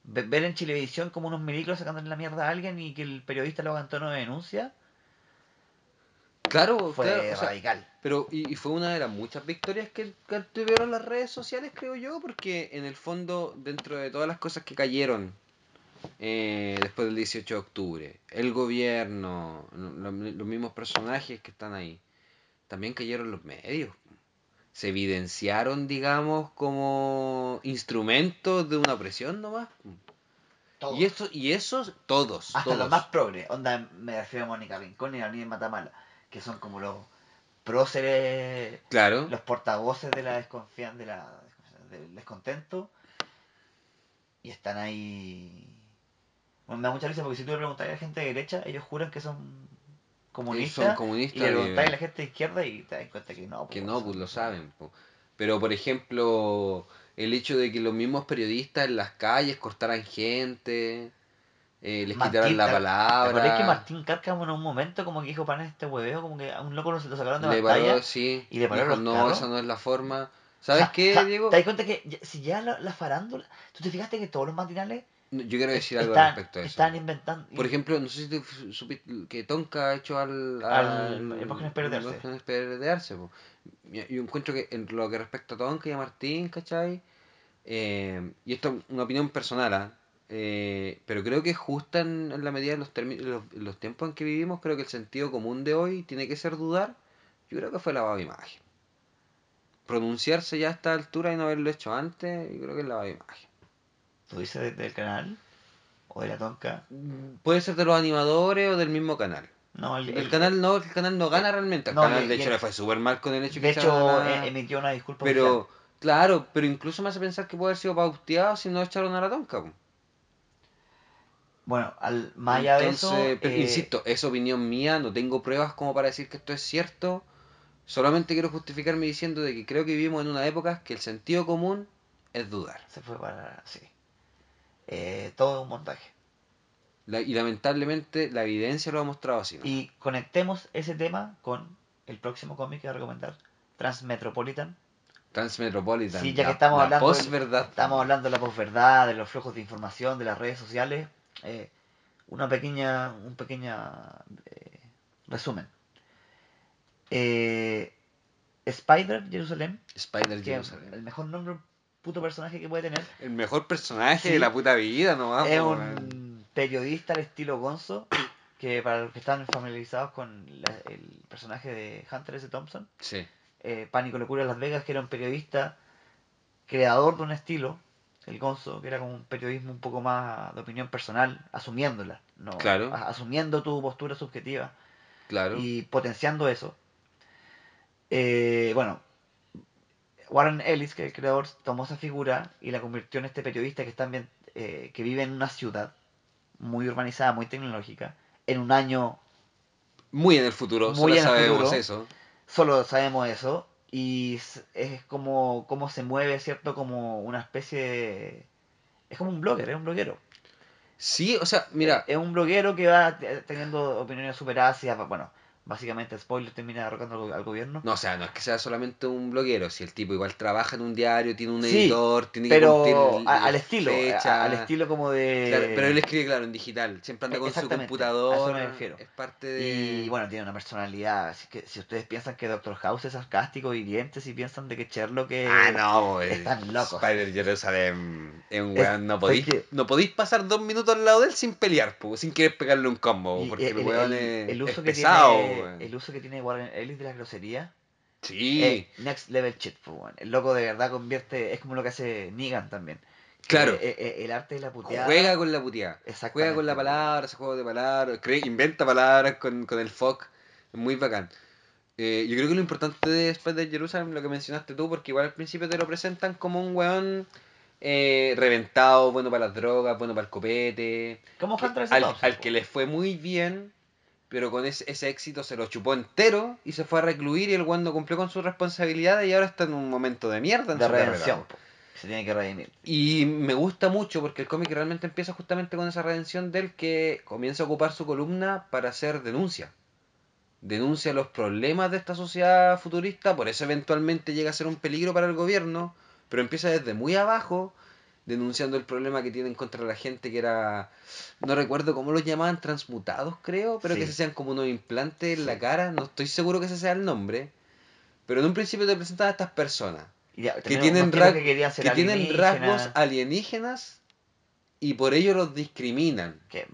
ver en Chilevisión como unos milicos sacándole la mierda a alguien y que el periodista lo haga en tono de denuncia, Claro, fue claro, o sea, radical. Pero, y, y fue una de las muchas victorias que, que tuvieron las redes sociales, creo yo, porque en el fondo, dentro de todas las cosas que cayeron eh, después del 18 de octubre, el gobierno, lo- los mismos personajes que están ahí, también cayeron los medios. Se evidenciaron, digamos, como instrumentos de una presión nomás. Todos. Y, esto, y esos, todos. Hasta todos. los más progres, onda me refiero a Mónica Rincón y a Daniel Matamala, que son como los próceres, Claro. los portavoces de la desconfianza, de la, del descontento, y están ahí. Bueno, me da mucha risa porque si tú le preguntas a la gente de derecha, ellos juran que son comunistas, son comunistas y le preguntáis a la gente de izquierda y te das cuenta que no. Que no, pues lo saben. po. Pero, por ejemplo, el hecho de que los mismos periodistas en las calles cortaran gente, eh, les Martín, quitaran la ¿te- ¿Te acordás que palabra, Martín Cárcamo en un momento como que dijo para este hueveo, como que a un loco lo, lo sacaron de le pantalla? paró, sí, y le dijo, los no, carros". esa no es la forma. ¿Sabes Ja- qué, ja, Diego? ¿Te das cuenta que ya- si ya la, la farándula, tú te fijaste que todos los matinales Yo quiero decir algo están, respecto a eso. están inventando. Por ejemplo, no sé si tú supiste que Tonka ha hecho al... Al- Arce, po. Yo encuentro que en lo que respecta a Tonka y a Martín, ¿cachai? Eh, y esto es una opinión personal, ¿ah? Eh, pero creo que justa en, en la medida de los, los, los tiempos en que vivimos, creo que el sentido común de hoy tiene que ser dudar. Yo creo que fue lavado de imagen. Pronunciarse ya a esta altura y no haberlo hecho antes, yo creo que es lavado de imagen. ¿Tú dices de- del canal? ¿O de la tonca? Puede ser de los animadores o del mismo canal. No, el, El, el- canal no, el canal no gana realmente. El No, canal, de hecho, le fue súper mal con el hecho que de echaran hecho, a- eh, emitió una disculpa Pero, oficial. claro, pero incluso me hace pensar que puede haber sido pauteado si no echaron a la tonca. po. Bueno, al, más allá de eso. Pero eh, insisto, es opinión mía, no tengo pruebas como para decir que esto es cierto. Solamente quiero justificarme diciendo de que creo que vivimos en una época que el sentido común es dudar. Se fue para. Sí. Eh, todo un montaje. La- y lamentablemente la evidencia lo ha mostrado así. ¿no? Y conectemos ese tema con el próximo cómic que voy a recomendar: Transmetropolitan. Transmetropolitan. Sí, ya la- que estamos la hablando del-. Estamos hablando de la posverdad, de los flujos de información, de las redes sociales. eh, una pequeña, un pequeña eh, resumen. Eh, Spider Jerusalén, Spider que es Jerusalén. el mejor nombre puto personaje que puede tener, El mejor personaje Sí. de la puta vida, nomás. es un periodista al estilo Gonzo, que para los que están familiarizados con la- el personaje de Hunter S. Thompson, Sí. eh, Pánico Locura en Las Vegas, que era un periodista creador de un estilo, el Gonzo, que era como un periodismo un poco más de opinión personal, asumiéndola, no, Claro. asumiendo tu postura subjetiva Claro. y potenciando eso. Eh, bueno, Warren Ellis, que es el creador, tomó esa figura y la convirtió en este periodista que, está ambien- eh, que vive en una ciudad muy urbanizada, muy tecnológica, en un año Muy en el futuro, Muy solo en sabemos futuro. eso. solo sabemos eso y es como se mueve cierto como una especie de... es como un blogger es un bloguero Sí, o sea, mira, es un bloguero que va te- teniendo opiniones super ácidas bueno básicamente spoiler termina derrocando al, gobierno no, o sea, no es que sea solamente un bloguero, si el tipo igual trabaja en un diario, tiene un Sí, editor, tiene que pero cumplir a- la al estilo fecha. al estilo como de Claro, pero él escribe, claro, en digital, siempre anda con su computador. a eso me refiero. Es parte de. Y bueno, tiene una personalidad. Así que si ustedes piensan que Doctor House es sarcástico y hiriente, si piensan de que Sherlock es. Ah, no, pues. están locos. Spider Jerusalem es un weón. No ¿sabes podéis, no podéis pasar dos minutos al lado de él sin pelear, pues, sin querer pegarle un combo, porque el, el, weón es, el uso es que pesado, tiene, weón. el uso que tiene Warren Ellis de la grosería Sí, eh, next level shit weón. el loco de verdad convierte es como lo que hace Negan también Claro. Eh, eh, eh, el arte de la puteada juega con la puteada. Juega con la palabra, ese juego de palabras, inventa palabras con, con el fuck. Es muy bacán. Eh, yo creo que lo importante de Spider Jerusalem, lo que mencionaste tú, porque igual al principio te lo presentan como un weón eh, reventado, bueno para las drogas, bueno para el copete. como que- al, al que le fue muy bien, pero con ese, ese éxito se lo chupó entero y se fue a recluir y el weón no cumplió con sus responsabilidades y ahora está en un momento de mierda en de su redención se tiene que redimir. Y me gusta mucho porque el cómic realmente empieza justamente con esa redención del que comienza a ocupar su columna para hacer denuncia. denuncia los problemas de esta sociedad futurista, por eso eventualmente llega a ser un peligro para el gobierno, pero empieza desde muy abajo, denunciando el problema que tienen contra la gente que era, no recuerdo cómo los llamaban, transmutados creo, pero que se hacían como unos implantes en la cara, no estoy seguro que ese sea el nombre, pero en un principio te presentan a estas personas ya, que tienen, que que rasgos alienígenas y por ello los discriminan. que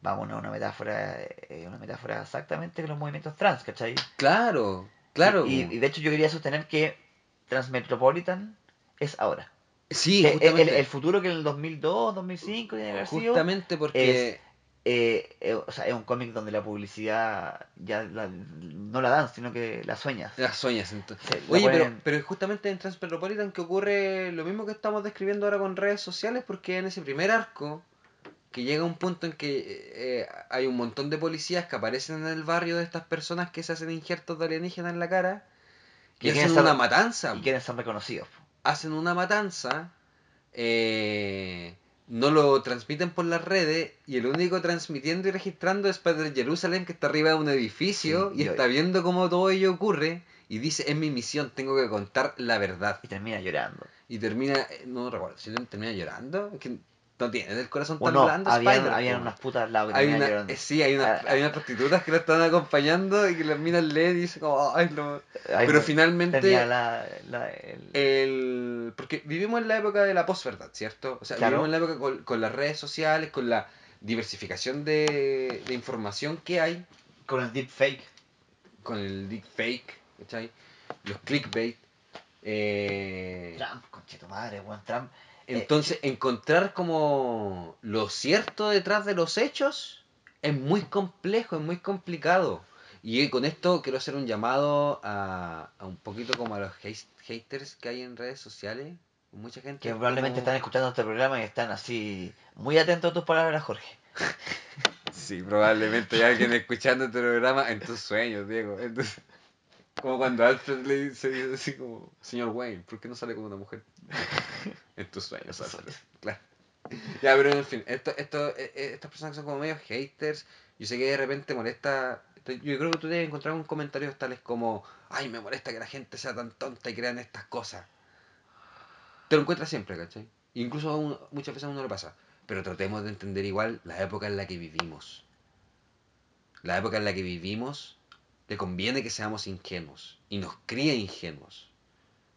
vamos a una metáfora, eh, una metáfora exactamente con los movimientos trans, ¿cachai? Claro, claro. Y, y de hecho yo quería sostener que Transmetropolitan es ahora. Sí, Que el, el- futuro que en el 2002, 2005 tiene que haber sido, Justamente porque... eh, eh, o sea, es un cómic donde la publicidad ya la- no la dan, sino que la sueñas. Las sueñas. entonces. La Oye, pero, ponen- pero justamente en Transmetropolitan que ocurre lo mismo que estamos describiendo ahora con redes sociales, porque en ese primer arco, que llega un punto en que eh, hay un montón de policías que aparecen en el barrio de estas personas que se hacen injertos de alienígena en la cara, quieren hacen una matanza. Y quieren ser reconocidos. po. Hacen una matanza, eh, no lo transmiten por las redes y el único transmitiendo y registrando es Padre Jerusalén que está arriba de un edificio Sí, y y- está viendo cómo todo ello ocurre y dice, es mi misión, tengo que contar la verdad. Y termina llorando. Y termina, eh, no recuerdo, si termina llorando, es que no tiene el corazón tan no, blando. Spider, habían po. unas putas al lado que hay una, eh, sí, hay, una, Ah, hay unas prostitutas que lo están acompañando y que las minas y dicen como, ay, no. Ahí Pero me- finalmente tenía la- la- el- el porque vivimos en la época de la posverdad, ¿cierto? O sea, Claro. vivimos en la época con, con las redes sociales, con la diversificación de, de información que hay, con el deepfake. con el deepfake, ¿cachai? Los clickbait. eh, Trump, conchito madre, weón, Trump. Entonces, encontrar como lo cierto detrás de los hechos es muy complejo, es muy complicado. Y con esto quiero hacer un llamado a, a un poquito como a los hate- haters que hay en redes sociales. Mucha gente. Que probablemente como- están escuchando este programa y están así muy atentos a tus palabras, Jorge. Sí, probablemente hay alguien escuchando este programa en tus sueños, Diego. Entonces, como cuando Alfred le dice así como, señor Wayne, ¿por qué no sale como una mujer? En tus sueños, Alfred. Claro. Ya, pero en fin, esto, esto, eh, eh, estas personas que son como medio haters, yo sé que de repente molesta. Yo creo que tú debes encontrar un comentarios tales como, ay, me molesta que la gente sea tan tonta y crean estas cosas. Te lo encuentras siempre, ¿cachai? Incluso a uno- muchas veces a uno le pasa. Pero tratemos de entender igual la época en la que vivimos. La época en la que vivimos le conviene que seamos ingenuos y nos cría ingenuos.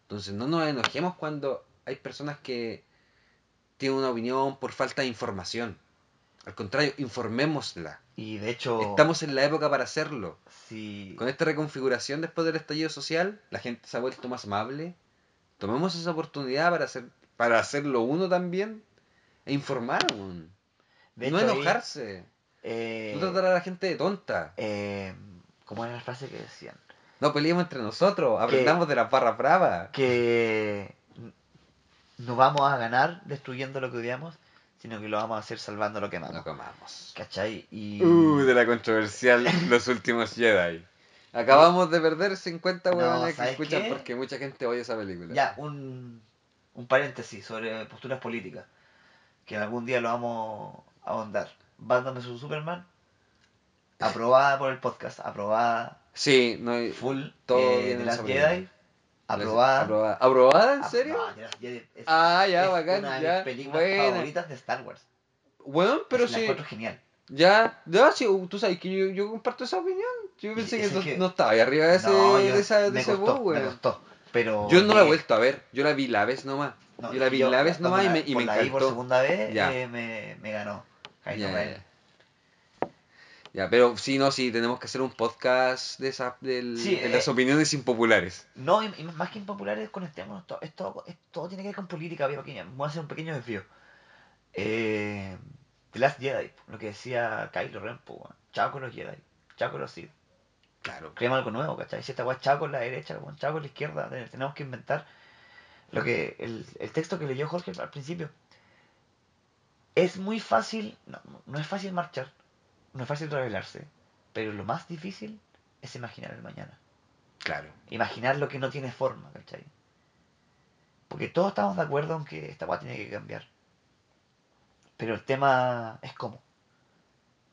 Entonces no nos enojemos cuando hay personas que tienen una opinión por falta de información. Al contrario, informémosla. Y de hecho, Estamos en la época para hacerlo. si, Con esta reconfiguración después del estallido social, la gente se ha vuelto más amable. Tomemos esa oportunidad para hacer para hacerlo uno también e informar. de no hecho, ahí, enojarse. eh, No tratar a la gente de tonta. eh, ¿cómo era la frase que decían? No peleemos entre nosotros. Aprendamos de las barras bravas. Que no vamos a ganar destruyendo lo que odiamos, sino que lo vamos a hacer salvando lo que No amamos. comamos. ¿Cachai? Y Uh, de la controversial Los Últimos Jedi. Acabamos de perder 50 No, huevones que ¿sabes escuchan qué? porque mucha gente odia esa película. ya, un, un paréntesis sobre posturas políticas, que algún día lo vamos a ahondar. Batman vs Superman, aprobada por el podcast, aprobada Sí, no hay. full, Todo eh, bien de en las Jedi, aprobada. ¿Aprobada? ¿Aprobada? ¿En serio? no, Jedi es- Ah, ya, es bacán, Una de ya, mis películas buena. favoritas de Star Wars. Bueno, pero sí. encuentro genial. Ya, ya, sí, tú sabes que yo, yo comparto esa opinión. Yo pensé que no, que- no estaba ahí arriba de ese, No, yo- de esa, de me ese costó, bus, me costó. Pero Yo no la he me- vuelto a ver, yo la vi la vez nomás. no, yo la vi yo la vez nomás y me, y me la vi por encantó. segunda vez eh, me, me ganó. Kylo Ya, Ren. Ya. Pero sí, no, sí, tenemos que hacer un podcast de, esa, del, Sí, de las eh, opiniones impopulares. No, y, y más que impopulares, conectémonos. Esto, esto, esto tiene que ver con política, había pequeña. Voy a hacer un pequeño desvío. Eh, The Last Jedi, lo que decía Kylo Ren, po, weón. chao con los Jedi, chao con los Sith. Claro. Creemos algo nuevo, ¿cachai? Si esta weá chao con la derecha, chao con la izquierda, te- tenemos que inventar lo que el, el texto que leyó Jorge al principio. Es muy fácil, no, no es fácil marchar, no es fácil rebelarse, pero lo más difícil es imaginar el mañana. Claro. imaginar lo que no tiene forma, ¿cachai? Porque todos estamos de acuerdo en que esta weá tiene que cambiar. Pero el tema es cómo.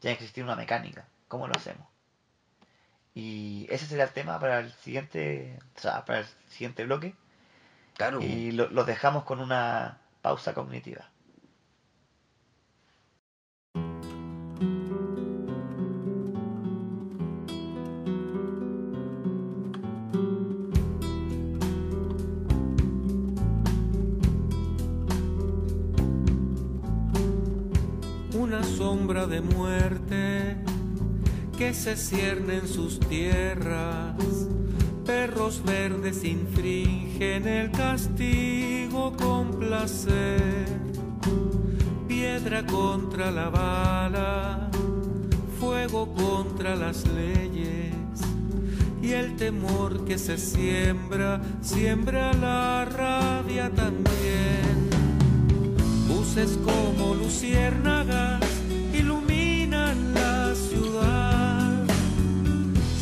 Tiene que existir una mecánica. ¿Cómo lo hacemos? Y ese será el tema para el siguiente, o sea, para el siguiente bloque. Claro. Y lo, los dejamos con una pausa cognitiva. De muerte que se cierne en sus tierras. Perros verdes infringen el castigo con placer. Piedra contra la bala, fuego contra las leyes. Y el temor que se siembra, siembra la rabia también. Buses como luciérnagas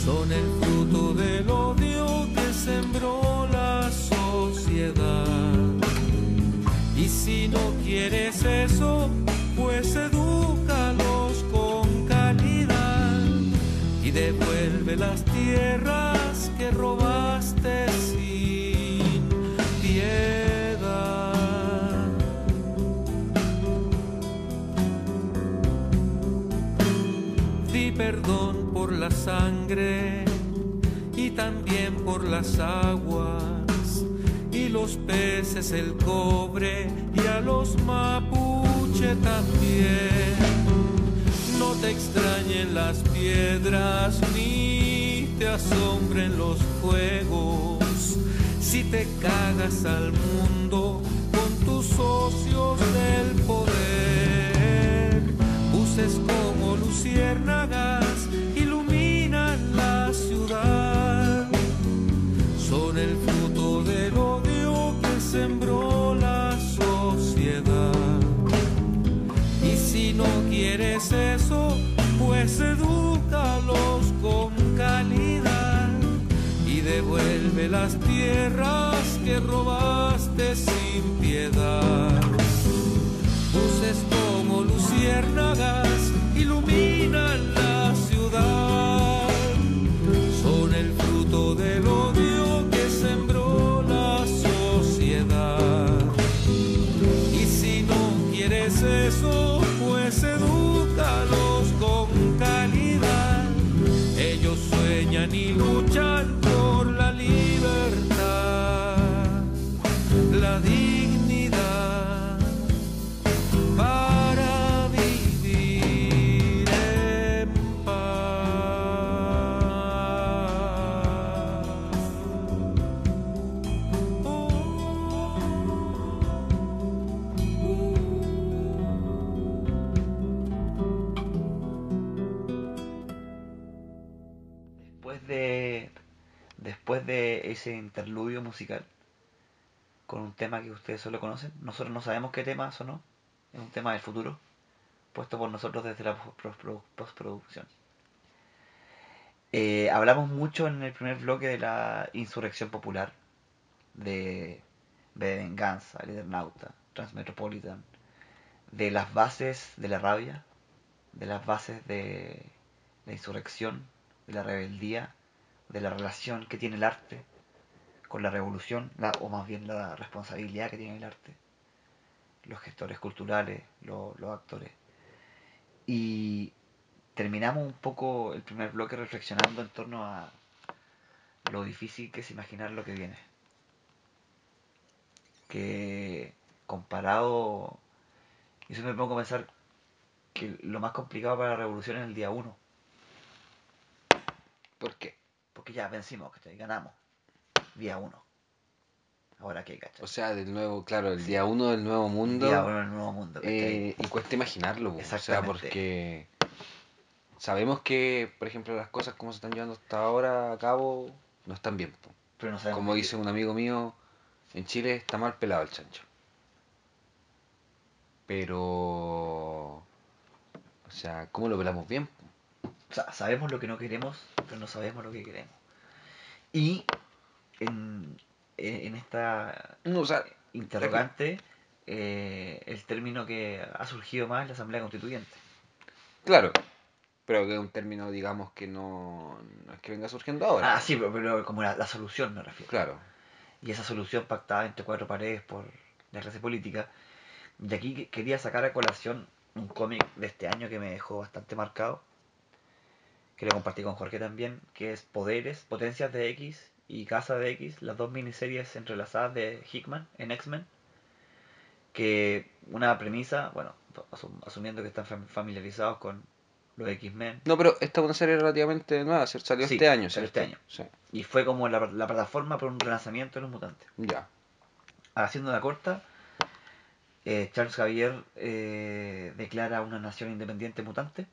Son el fruto del odio que sembró la sociedad. Sangre y también por las aguas y los peces, el cobre y a los mapuche también. No te extrañen las piedras ni te asombren los fuegos si te cagas al mundo con tus socios del poder. Buses como luciérnagas sembró la sociedad. Y si no quieres eso, pues edúcalos con calidad y devuelve las tierras que robaste sin piedad. Luces después de ese interludio musical, con un tema que ustedes solo conocen, nosotros no sabemos qué tema sonó, es un tema del futuro, puesto por nosotros desde la pos- pos- postproducción. Eh, hablamos mucho en el primer bloque de la insurrección popular, de Venganza, El Eternauta, Transmetropolitan, de las bases de la rabia, de las bases de la insurrección, de la rebeldía, de la relación que tiene el arte con la revolución, o más bien la responsabilidad que tiene el arte, los gestores culturales, lo- los actores. Y terminamos un poco el primer bloque reflexionando en torno a lo difícil que es imaginar lo que viene. Que comparado, yo siempre me pongo a pensar que lo más complicado para la revolución es el día 1. ¿Por qué? Porque ya vencimos, ¿cachai? Ganamos. Día 1. Ahora qué, ¿cachai? O sea, del nuevo, claro, el día uno del nuevo mundo. Día 1 del nuevo mundo, eh, y cuesta imaginarlo, o sea, porque sabemos que, por ejemplo, las cosas como se están llevando hasta ahora a cabo no están bien. Pero no sabemos Como dice un amigo mío, en Chile está mal pelado el chancho. Pero, o sea, ¿cómo lo pelamos bien? O sea, sabemos lo que no queremos, pero no sabemos lo que queremos. Y en, en esta No, o sea, interrogante, eh, el término que ha surgido más es la Asamblea Constituyente. claro, Pero que es un término, digamos, que no, no es que venga surgiendo ahora. Ah, sí, pero, pero como la, la solución me refiero. Claro. Y esa solución pactada entre cuatro paredes por la clase política. Y aquí que- quería sacar a colación un cómic de este año que me dejó bastante marcado. Que lo compartí con Jorge también, que es Poderes, Potencias de X y Casa de X, las dos miniseries entrelazadas de Hickman en X-Men. Que una premisa, bueno, asum- asumiendo que están fam- familiarizados con los X-Men, No, pero esta es una serie relativamente nueva, ¿cierto? Salió Sí, este año, salió ¿cierto? este año. Sí. y fue como la, la plataforma para un relanzamiento de los mutantes. Ya. Haciendo la corta, eh, Charles Xavier eh, declara una nación independiente mutante,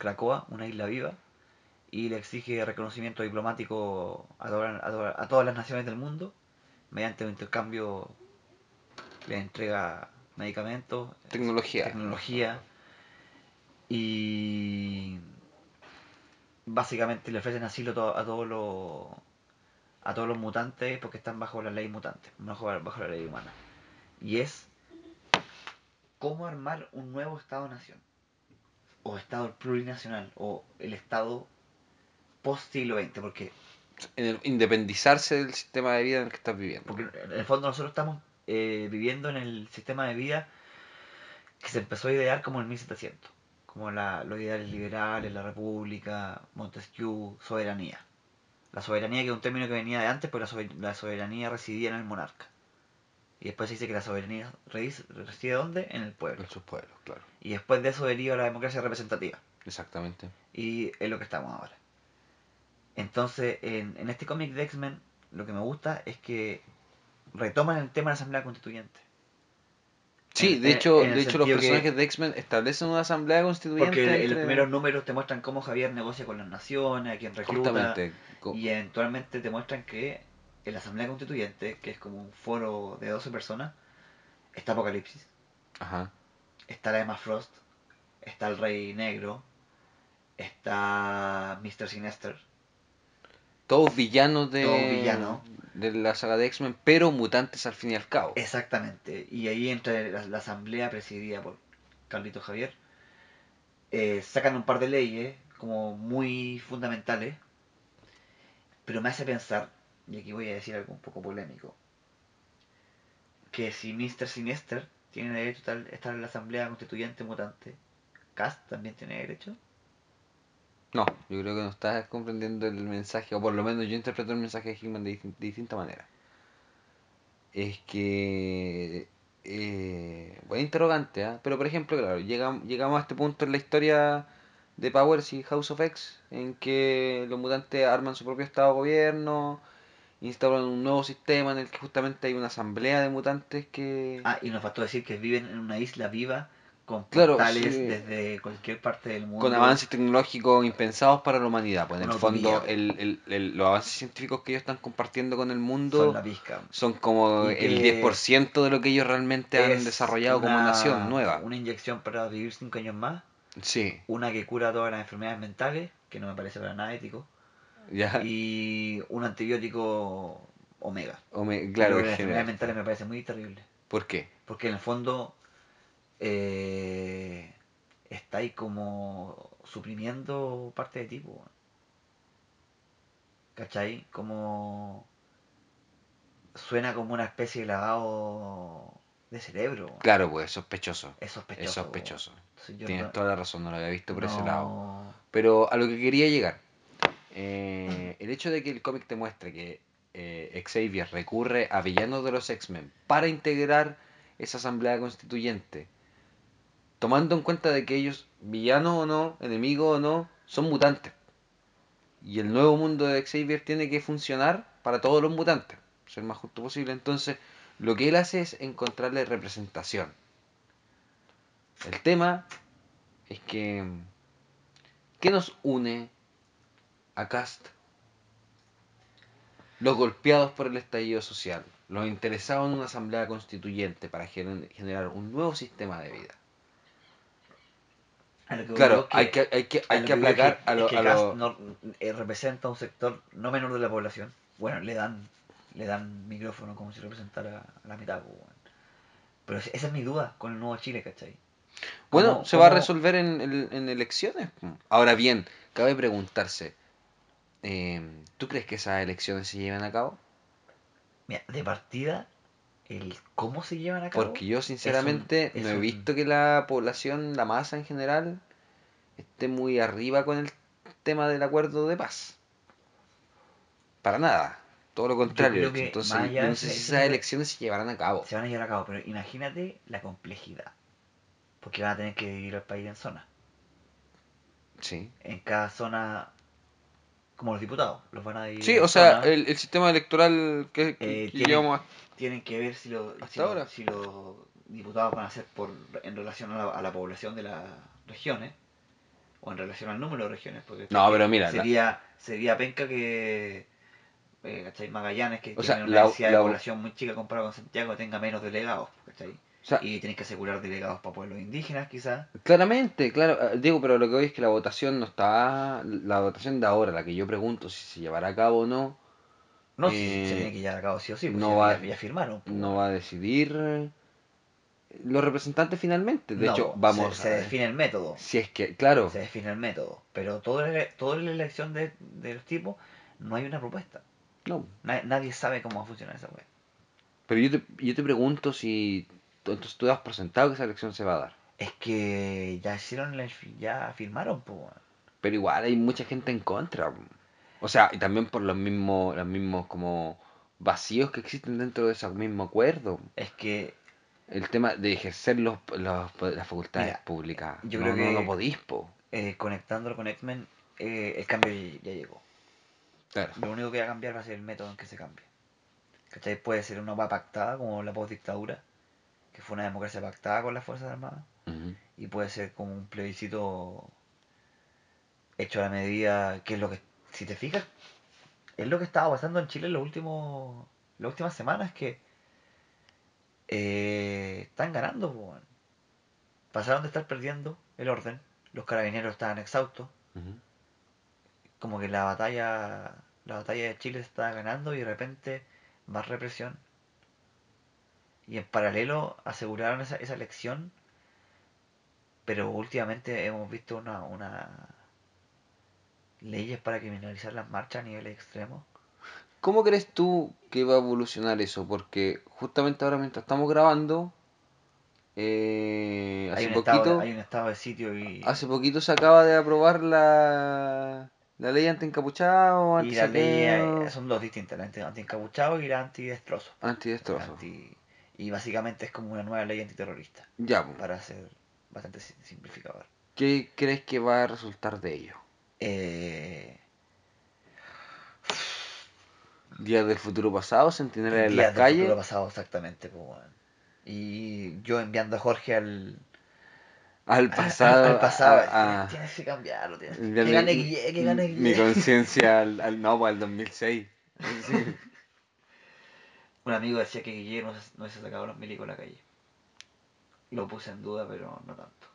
Krakoa, una isla viva, y le exige reconocimiento diplomático a, toda- a toda- a todas las naciones del mundo mediante un intercambio, le entrega medicamentos, Tecnología. tecnología y básicamente le ofrecen asilo a todos los a todos los mutantes porque están bajo la ley mutante, bajo, bajo la ley humana. Y es cómo armar un nuevo Estado-nación, o Estado plurinacional, o el Estado post siglo XX, porque, En el- independizarse del sistema de vida en el que estás viviendo. porque en el fondo nosotros estamos eh, viviendo en el sistema de vida que se empezó a idear como en 1700, como la, los ideales liberales, la república, Montesquieu, soberanía. La soberanía que es un término que venía de antes, pero la, sober- la soberanía residía en el monarca. Y después se dice que la soberanía reside ¿dónde? En el pueblo. En sus pueblos, claro. Y después de eso deriva la democracia representativa. Exactamente. Y es lo que estamos ahora. Entonces, en, en este cómic de X-Men, lo que me gusta es que retoman el tema de la Asamblea Constituyente. Sí, En- de hecho, en de hecho los que- personajes de X-Men establecen una asamblea constituyente. Porque en los primeros números te muestran cómo Javier negocia con las naciones, a quien recluta. Justamente. Y eventualmente te muestran que en la Asamblea Constituyente, que es como un foro de 12 personas, está Apocalipsis, Ajá. está la Emma Frost, está el Rey Negro, está Mr. Sinister, Todos villanos de, Todos villanos. de la saga de X-Men, pero mutantes al fin y al cabo. Exactamente. Y ahí entra la, la asamblea presidida por Carlito Javier. eh, sacan un par de leyes como muy fundamentales. Pero me hace pensar, y aquí voy a decir algo un poco polémico, que si Mr. Sinister tiene derecho a estar- en la asamblea constituyente mutante, Cast también tiene derecho. No, yo creo que no estás comprendiendo el mensaje, o por lo menos yo interpreto el mensaje de Hickman de, distin- de distinta manera. Es que... Eh, interrogante, ¿ah? Pero por ejemplo, claro, llegam- llegamos a este punto en la historia de Powers y House of X, en que los mutantes arman su propio estado de gobierno, instauran un nuevo sistema en el que justamente hay una asamblea de mutantes que... Ah, y nos faltó decir que viven en una isla viva con Claro, portales sí. desde cualquier parte del mundo. con avances tecnológicos impensados para la humanidad. Pues en Una el fondo, el- el- el- los avances científicos que ellos están compartiendo con el mundo Son la pizca. son como el que 10% de lo que ellos realmente han Es desarrollado como nación nueva. Una inyección para vivir 5 años más. Sí, Una que cura todas las enfermedades mentales, que no me parece para nada ético. Ya. Y un antibiótico omega. O me- claro, Pero en las enfermedades mentales me parece muy terrible. ¿Por qué? Porque en el fondo eh, está ahí como suprimiendo parte de ti. po. ¿Cachai? Como suena como una especie de lavado de cerebro. Claro, pues sospechoso. Es sospechoso. Es sospechoso. Entonces yo Tienes no- toda la razón, no lo había visto por ese lado. Pero a lo que quería llegar, eh, el hecho de que el cómic te muestre que eh, Xavier recurre a villanos de los X-Men para integrar esa asamblea constituyente, tomando en cuenta de que ellos, villanos o no, enemigos o no, son mutantes. Y el nuevo mundo de Xavier tiene que funcionar para todos los mutantes, ser más justo posible. Entonces, lo que él hace es encontrarle representación. El tema es que ¿qué nos une a Cast? Los golpeados por el estallido social, los interesados en una asamblea constituyente para gener- generar un nuevo sistema de vida. Claro, que- hay que, hay que, a hay que aplacar a es lo... no- eh, representa un sector no menor de la población. Bueno, le dan le dan micrófono como si representara a la mitad. weón. Pero esa es mi duda con el nuevo Chile, ¿cachai? Bueno, ¿Cómo- se va a resolver en, en- en elecciones. Ahora bien, cabe preguntarse, eh, ¿tú crees que esas elecciones se llevan a cabo? Mira, de partida, el cómo se llevan a cabo. Porque yo es sinceramente no he un- visto que la población, la masa en general, esté muy arriba con el tema del acuerdo de paz. Para nada. Todo lo contrario. Entonces, no sé si esas elecciones se llevarán a cabo. Se van a llevar a cabo, pero imagínate la complejidad. Porque van a tener que dividir el país en zonas. Sí. En cada zona, como los diputados, los van a dividir. Sí, o sea, el, el sistema electoral que, que- Eh, que tienen- llevamos a- tienen que ver si, lo- si, lo- ahora. si los diputados van a ser por en relación a la, a la población de las regiones o en relación al número de regiones. Porque No, pero mira, la- sería, sería penca que eh, ¿cachai? Magallanes, que O sea, tiene una la- densidad de población muy chica comparado con Santiago, tenga menos delegados. ¿cachai? O sea, Y tienes que asegurar delegados para pueblos indígenas, quizás. claramente, claro, eh, digo, pero lo que voy es que la votación no está, la votación de ahora, la que yo pregunto si se llevará a cabo o no, No, si Eh, se tiene que llevar a cabo sí o sí, pues no ya, va- ya- firmaron. pues, no va a decidir eh, los representantes finalmente. De No, hecho, se- vamos se, a define el método. Si es que, claro, Se define el método. Pero toda la, toda la elección de, de los tipos, no hay una propuesta. no. Na- nadie sabe cómo va a funcionar esa web. Pero yo te, yo te pregunto si entonces tú das por sentado que esa elección se va a dar. Es que ya hicieron, la- ya firmaron, pues. Pero igual hay mucha gente en contra. O sea, y también por los mismos, los mismos como vacíos que existen dentro de ese mismo acuerdo. Es que El tema de ejercer los, los- las facultades Mira, públicas. yo no, creo no, que- no podís, po. eh, conectándolo con X-Men, eh, el cambio ya, llegó. Claro. Lo único que va a cambiar va a ser el método en que se cambie. ¿Cachai? Puede ser una hueá pactada, como la postdictadura, que fue una democracia pactada con las Fuerzas Armadas. Y puede ser como un plebiscito hecho a la medida que es lo que si te fijas es lo que estaba pasando en Chile en los últimos las últimas semanas que eh, están ganando pasaron de estar perdiendo el orden los carabineros estaban exhaustos. Como que la batalla la batalla de Chile se estaba ganando y de repente más represión y en paralelo aseguraron esa, esa elección pero últimamente hemos visto una, una leyes para criminalizar las marchas a niveles extremos ¿Cómo crees tú que va a evolucionar eso? Porque justamente ahora mientras estamos grabando, eh, hay hace un, poquito, estado, hay un estado de sitio y, hace poquito se acaba de aprobar la, la ley anti-encapuchado, y la ley eh, son dos distintas la anti- anti-encapuchado y la anti-destrozo anti-destrozo. Anti- y básicamente es como una nueva ley antiterrorista Ya, po. para ser bastante si- simplificador ¿qué crees que va a resultar de ello? eh, Días del futuro pasado, centinelas en días las del futuro pasado exactamente pues, y yo enviando a Jorge al al pasado, al, pasado a- a- tienes que cambiarlo tienes, que gane mi- Guille, que gane mi Guille. conciencia al, al no, pues, al 2006. Sí. Un amigo decía que Guille no se, no se sacaba los milicos a la calle. Lo puse en duda pero no tanto.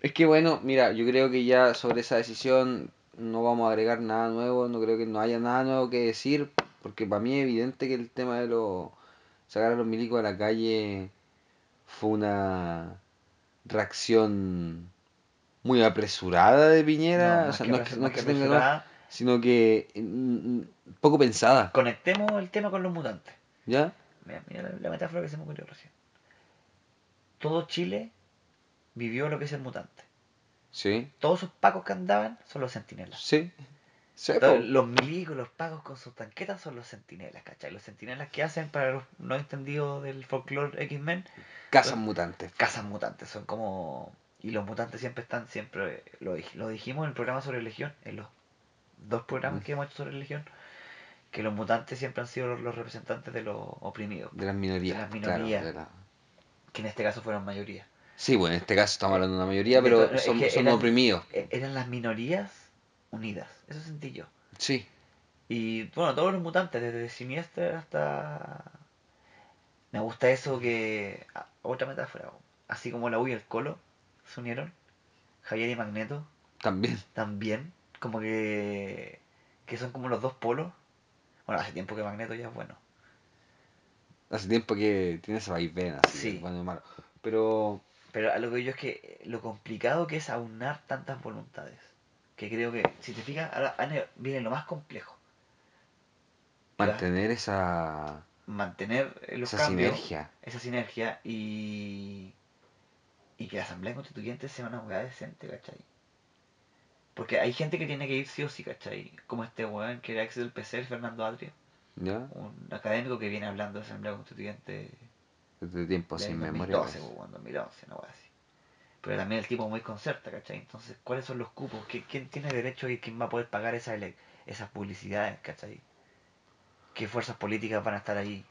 Es que bueno, mira, yo creo que ya sobre esa decisión no vamos a agregar nada nuevo, no creo que no haya nada nuevo que decir, porque para mí es evidente que el tema de los sacar a los milicos a la calle fue una reacción muy apresurada de Piñera, o más sea, que no es que, no es tenga nada, sino que mm, poco pensada, conectemos el tema con los mutantes ¿ya? Mira, mira la, la metáfora que se me ocurrió recién. Todo Chile vivió lo que es el mutante. Sí, Todos esos pacos que andaban son los centinelas. sí. Po. los milicos, los pacos con sus tanquetas son los centinelas, ¿cachai? Los centinelas que hacen para los no entendidos del folclore X-Men, Cazan mutantes. cazan mutantes, son como... Y los mutantes siempre están, siempre, lo, dij- lo dijimos en el programa sobre Legión, en los dos programas que hemos hecho sobre Legión, que los mutantes siempre han sido los, los representantes de los oprimidos, De las minorías, De las claro, minorías. de la- que en este caso fueron mayoría. Sí, bueno, en este caso estamos hablando de una mayoría, pero es son, que son eran- oprimidos. E- eran las minorías unidas, eso sentí yo. Sí, Y bueno, todos los mutantes, desde Sinister hasta... Me gusta eso que... Otra metáfora, así como la U y el Colo se unieron, Javier y Magneto también. también, como que... que son como los dos polos. Bueno, hace tiempo que Magneto ya es bueno. Hace tiempo que tiene ese vaivén así, Sí. bueno y malo. Pero Pero a lo que yo es que lo complicado que es aunar tantas voluntades. Que creo que, si te fijas, ahora viene lo más complejo. Mantener esa, Mantener eh, los esa cambios, sinergia. esa sinergia y, y que la Asamblea Constituyente sea una hueá decente, ¿cachai? Porque hay gente que tiene que ir sí o sí, ¿cachai? Como este weón que era ex del PC, el Fernando Adria, ¿Ya? un académico que viene hablando de Asamblea Constituyente Desde tiempo del sin memoria. 2012, pues. po, weón, 2011, una hueá así. Pero también el tipo muy concerta, ¿cachai? Entonces, ¿cuáles son los cupos? ¿Qui- ¿Quién tiene derecho y quién va a poder pagar esas, esas publicidades, ¿cachai? ¿Qué fuerzas políticas van a estar ahí?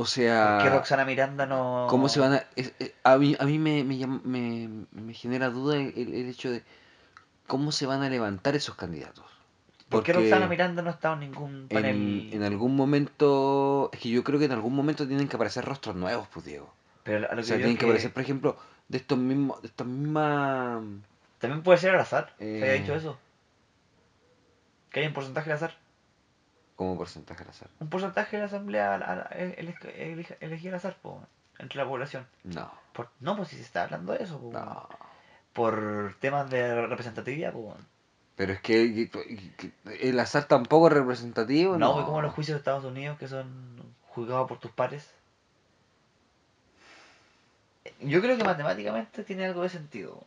O ¿Por sea, qué Roxana Miranda no...? ¿cómo se van a...? es- es- a mí, a mí me, me, me, me genera duda el, el hecho de cómo se van a levantar esos candidatos. ¿Por qué Porque Roxana Miranda no ha estado en ningún en, panel? en algún momento... Es que yo creo que en algún momento tienen que aparecer rostros nuevos, pues Diego. Pero a lo O que sea, tienen que que aparecer, por ejemplo, de estos mismos... De estas mismas... También puede ser al azar. ¿Se había Eh. dicho eso? Que hay un porcentaje al azar. Como porcentaje al azar. Un porcentaje de la asamblea al- al- el- el- elegir al azar, po, entre la población. No, Por- no, pues si se está hablando de eso, po, no. por temas de representatividad, po. Pero es que el azar tampoco es representativo. No, No, como los juicios de Estados Unidos que son juzgados por tus pares. Yo creo que matemáticamente tiene algo de sentido.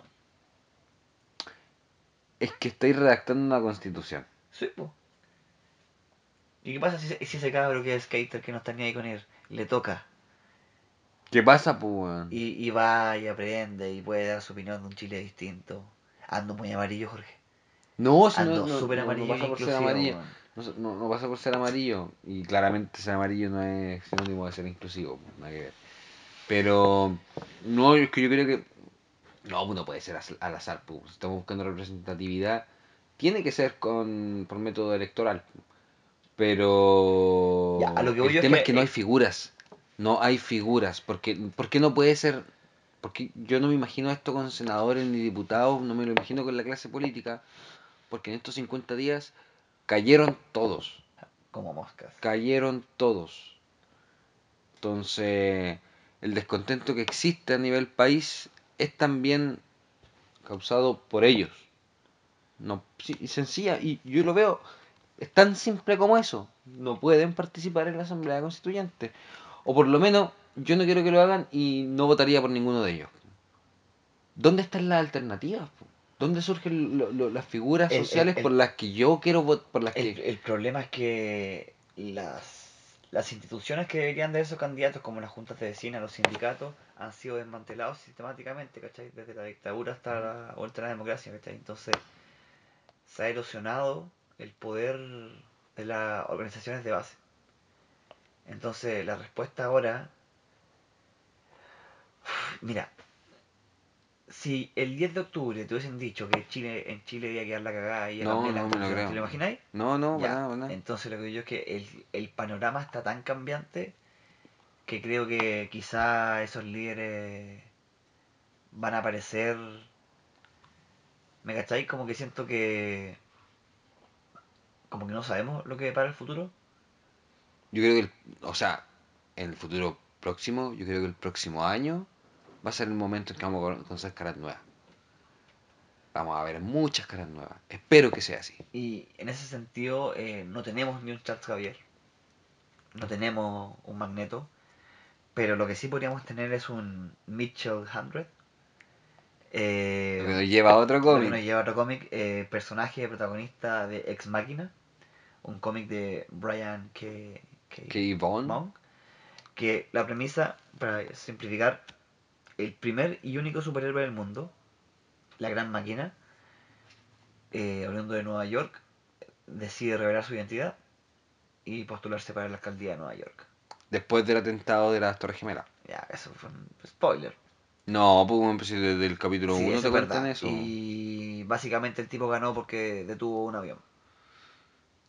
Es que estáis redactando una constitución. Sí, pues. ¿Y qué pasa si, si ese cabro que es skater que no está ni ahí con él le toca ¿Qué pasa, pues, y, y va y aprende y puede dar su opinión de un Chile distinto? Ando muy amarillo, Jorge. No, si Ando no, no, súper no- no amarillo pasa por ser amarillo. No, pasa por ser amarillo. Y claramente ser amarillo no es sinónimo de ser inclusivo. pues, Nada que ver. Pero, no, es que yo creo que. No, pues no puede ser al azar. Pues. Estamos buscando representatividad. Tiene que ser con por método electoral. Pero. Ya, a lo que voy el yo es tema que- es que no hay eh, figuras. No hay figuras. Porque, ¿Por qué no puede ser.? Porque yo no me imagino esto con senadores ni diputados. No me lo imagino con la clase política. Porque en estos 50 días cayeron todos. Como moscas. Cayeron todos. Entonces, el descontento que existe a nivel país es también causado por ellos. No, sí, sencilla, y yo lo veo, es tan simple como eso. No pueden participar en la Asamblea Constituyente. O por lo menos, yo no quiero que lo hagan y no votaría por ninguno de ellos. ¿Dónde están las alternativas? ¿Dónde surgen lo- lo- las figuras El- sociales el- por las que yo quiero votar? Por las El, que... el problema es que las, las instituciones que deberían de esos candidatos, como las juntas de vecinas, los sindicatos, han sido desmantelados sistemáticamente, ¿cachai? Desde la dictadura hasta la vuelta a la democracia, ¿cachai? Entonces, se ha erosionado el poder de las organizaciones de base. Entonces, la respuesta ahora... Mira, si el 10 de octubre te hubiesen dicho que Chile, en Chile iba a quedar la cagada y No, la no me lo creo. ¿te lo imagináis? No, no, Ya, para nada, para. Entonces lo que digo es que el, el panorama está tan cambiante que creo que quizá esos líderes van a aparecer. ¿Me cacháis? Como que siento que. Como que no sabemos lo que para el futuro. Yo creo que, el- o sea, en el futuro próximo, yo creo que el próximo año va a ser el momento en que vamos a conocer caras nuevas. Vamos a ver muchas caras nuevas. Espero que sea así. Y en ese sentido, eh, no tenemos ni un Charles Javier. No tenemos un Magneto. Pero lo que sí podríamos tener es un Mitchell 100. Eh, Lo que nos lleva a otro Lo que cómic. nos lleva a otro cómic, eh, personaje protagonista de Ex Máquina, un cómic de Brian K. K. Yvonne. Monk, que la premisa, para simplificar, el primer y único superhéroe del mundo, la Gran Máquina, eh, hablando de Nueva York, decide revelar su identidad y postularse para la alcaldía de Nueva York. Después del atentado de las Torres Gemelas. Ya, eso fue un spoiler. No, pues desde el capítulo Sí, 1 eso te cuentan eso. Y básicamente el tipo ganó porque detuvo un avión.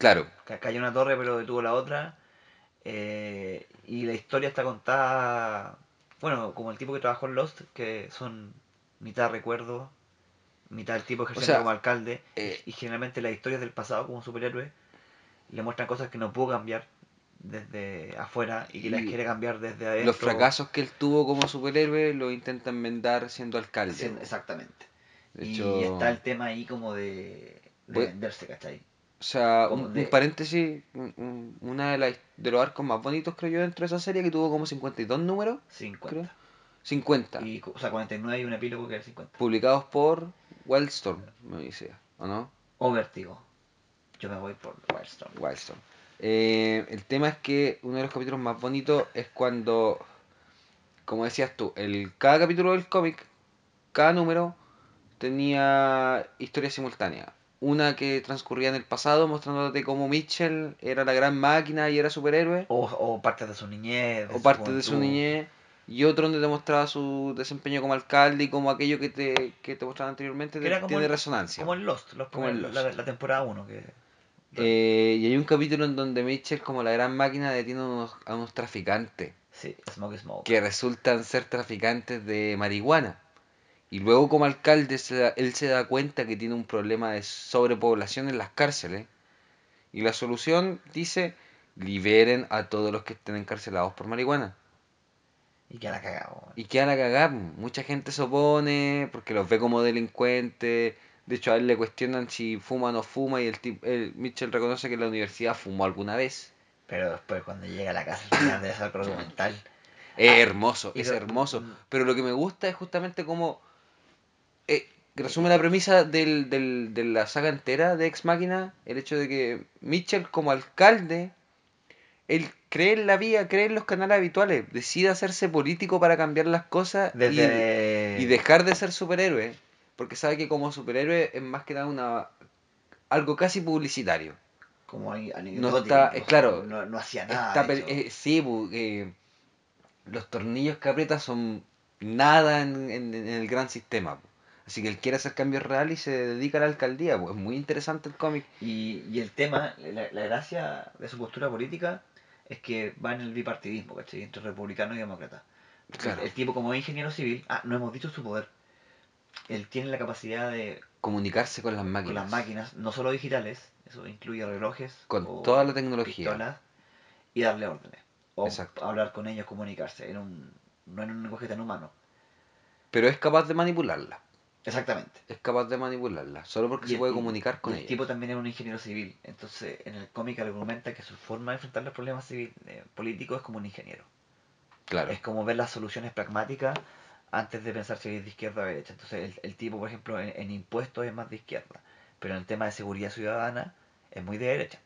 Claro. Ca- cayó una torre pero detuvo la otra eh, y la historia está contada bueno como el tipo que trabajó en Lost que son mitad recuerdo mitad el tipo ejerciendo sea, como alcalde eh, y generalmente las historias del pasado como superhéroe le muestran cosas que no pudo cambiar desde afuera y que las quiere cambiar desde adentro. Los fracasos que él tuvo como superhéroe lo intenta enmendar siendo alcalde. Sí, exactamente. De y hecho, está el tema ahí como de, venderse, ¿cachai? O sea, un, de- un paréntesis, un- un- una de, las de los arcos más bonitos creo yo dentro de esa serie que tuvo como 52 números, 50. 50, Y, o sea, 49 y un epílogo que era 50. publicados por Wildstorm, me dice, ¿o no? O Vértigo. Yo me voy por Wildstorm. Wildstorm. Eh, el tema es que uno de los capítulos más bonitos es cuando, como decías tú, el, cada capítulo del cómic, cada número, tenía historias simultáneas. Una que transcurría en el pasado mostrándote cómo Mitchell era la gran máquina y era superhéroe, O, o partes de su niñez. o parte de su niñez, y otro donde te mostraba su desempeño como alcalde y como aquello que te, que te mostraba anteriormente Que era como tiene el- resonancia. Como en Lost, los Como en Lost. La, la temporada 1. Que... Eh, y hay un capítulo en donde Mitchell, como la gran máquina, detiene a unos, a unos traficantes. Sí, Smoke Smoke. que resultan ser traficantes de marihuana. Y luego como alcalde se da- él se da cuenta que tiene un problema de sobrepoblación en las cárceles. Y la solución dice, liberen a todos los que estén encarcelados por marihuana. Y que la cagado. Y quedan a cagar. Mucha gente se opone porque los ve como delincuentes. De hecho a él le cuestionan si fuma o no fuma y el, tip- el Mitchell reconoce que en la universidad fumó alguna vez. Pero después cuando llega a la casa al final de ese documental. Es Ah, hermoso, y es hermoso. mm. Pero lo que me gusta es justamente como eh, resume la premisa del, del- de la saga entera de Ex Máquina, el hecho de que Mitchell como alcalde, él cree en la vía, cree en los canales habituales, decide hacerse político para cambiar las cosas y- Desde. y, dejar de ser superhéroe, porque sabe que como superhéroe es más que nada una algo casi publicitario. Como ahí, No está, eh, claro, No, no hacía nada. Está eh, sí, eh, los tornillos que aprieta son nada en, en- en el gran sistema. Así que él quiere hacer cambios reales y se dedica a la alcaldía. pu. Es muy interesante el cómic. Y, y el tema, la, la gracia de su postura política es que va en el bipartidismo, ¿cachai? Entre republicanos y demócratas. Claro. El tipo como es ingeniero civil, ah, no hemos dicho su poder. Él tiene la capacidad de, Comunicarse con las con máquinas. las máquinas, no solo digitales, eso incluye relojes, Con o toda la tecnología. pistolas, y darle órdenes. O Exacto. hablar con ellos, comunicarse, en un, no en un lenguaje tan humano. Pero es capaz de manipularla. Exactamente. Es capaz de manipularla. Solo porque Y se el- puede comunicar con y el ella. tipo también es un ingeniero civil. Entonces, en el cómic argumenta que su forma de enfrentar los problemas civil, eh, políticos es como un ingeniero. Claro. Es como ver las soluciones pragmáticas antes de pensar si es de izquierda o de derecha. Entonces, el, el tipo, por ejemplo, en, en impuestos es más de izquierda. Pero en el tema de seguridad ciudadana es muy de derecha.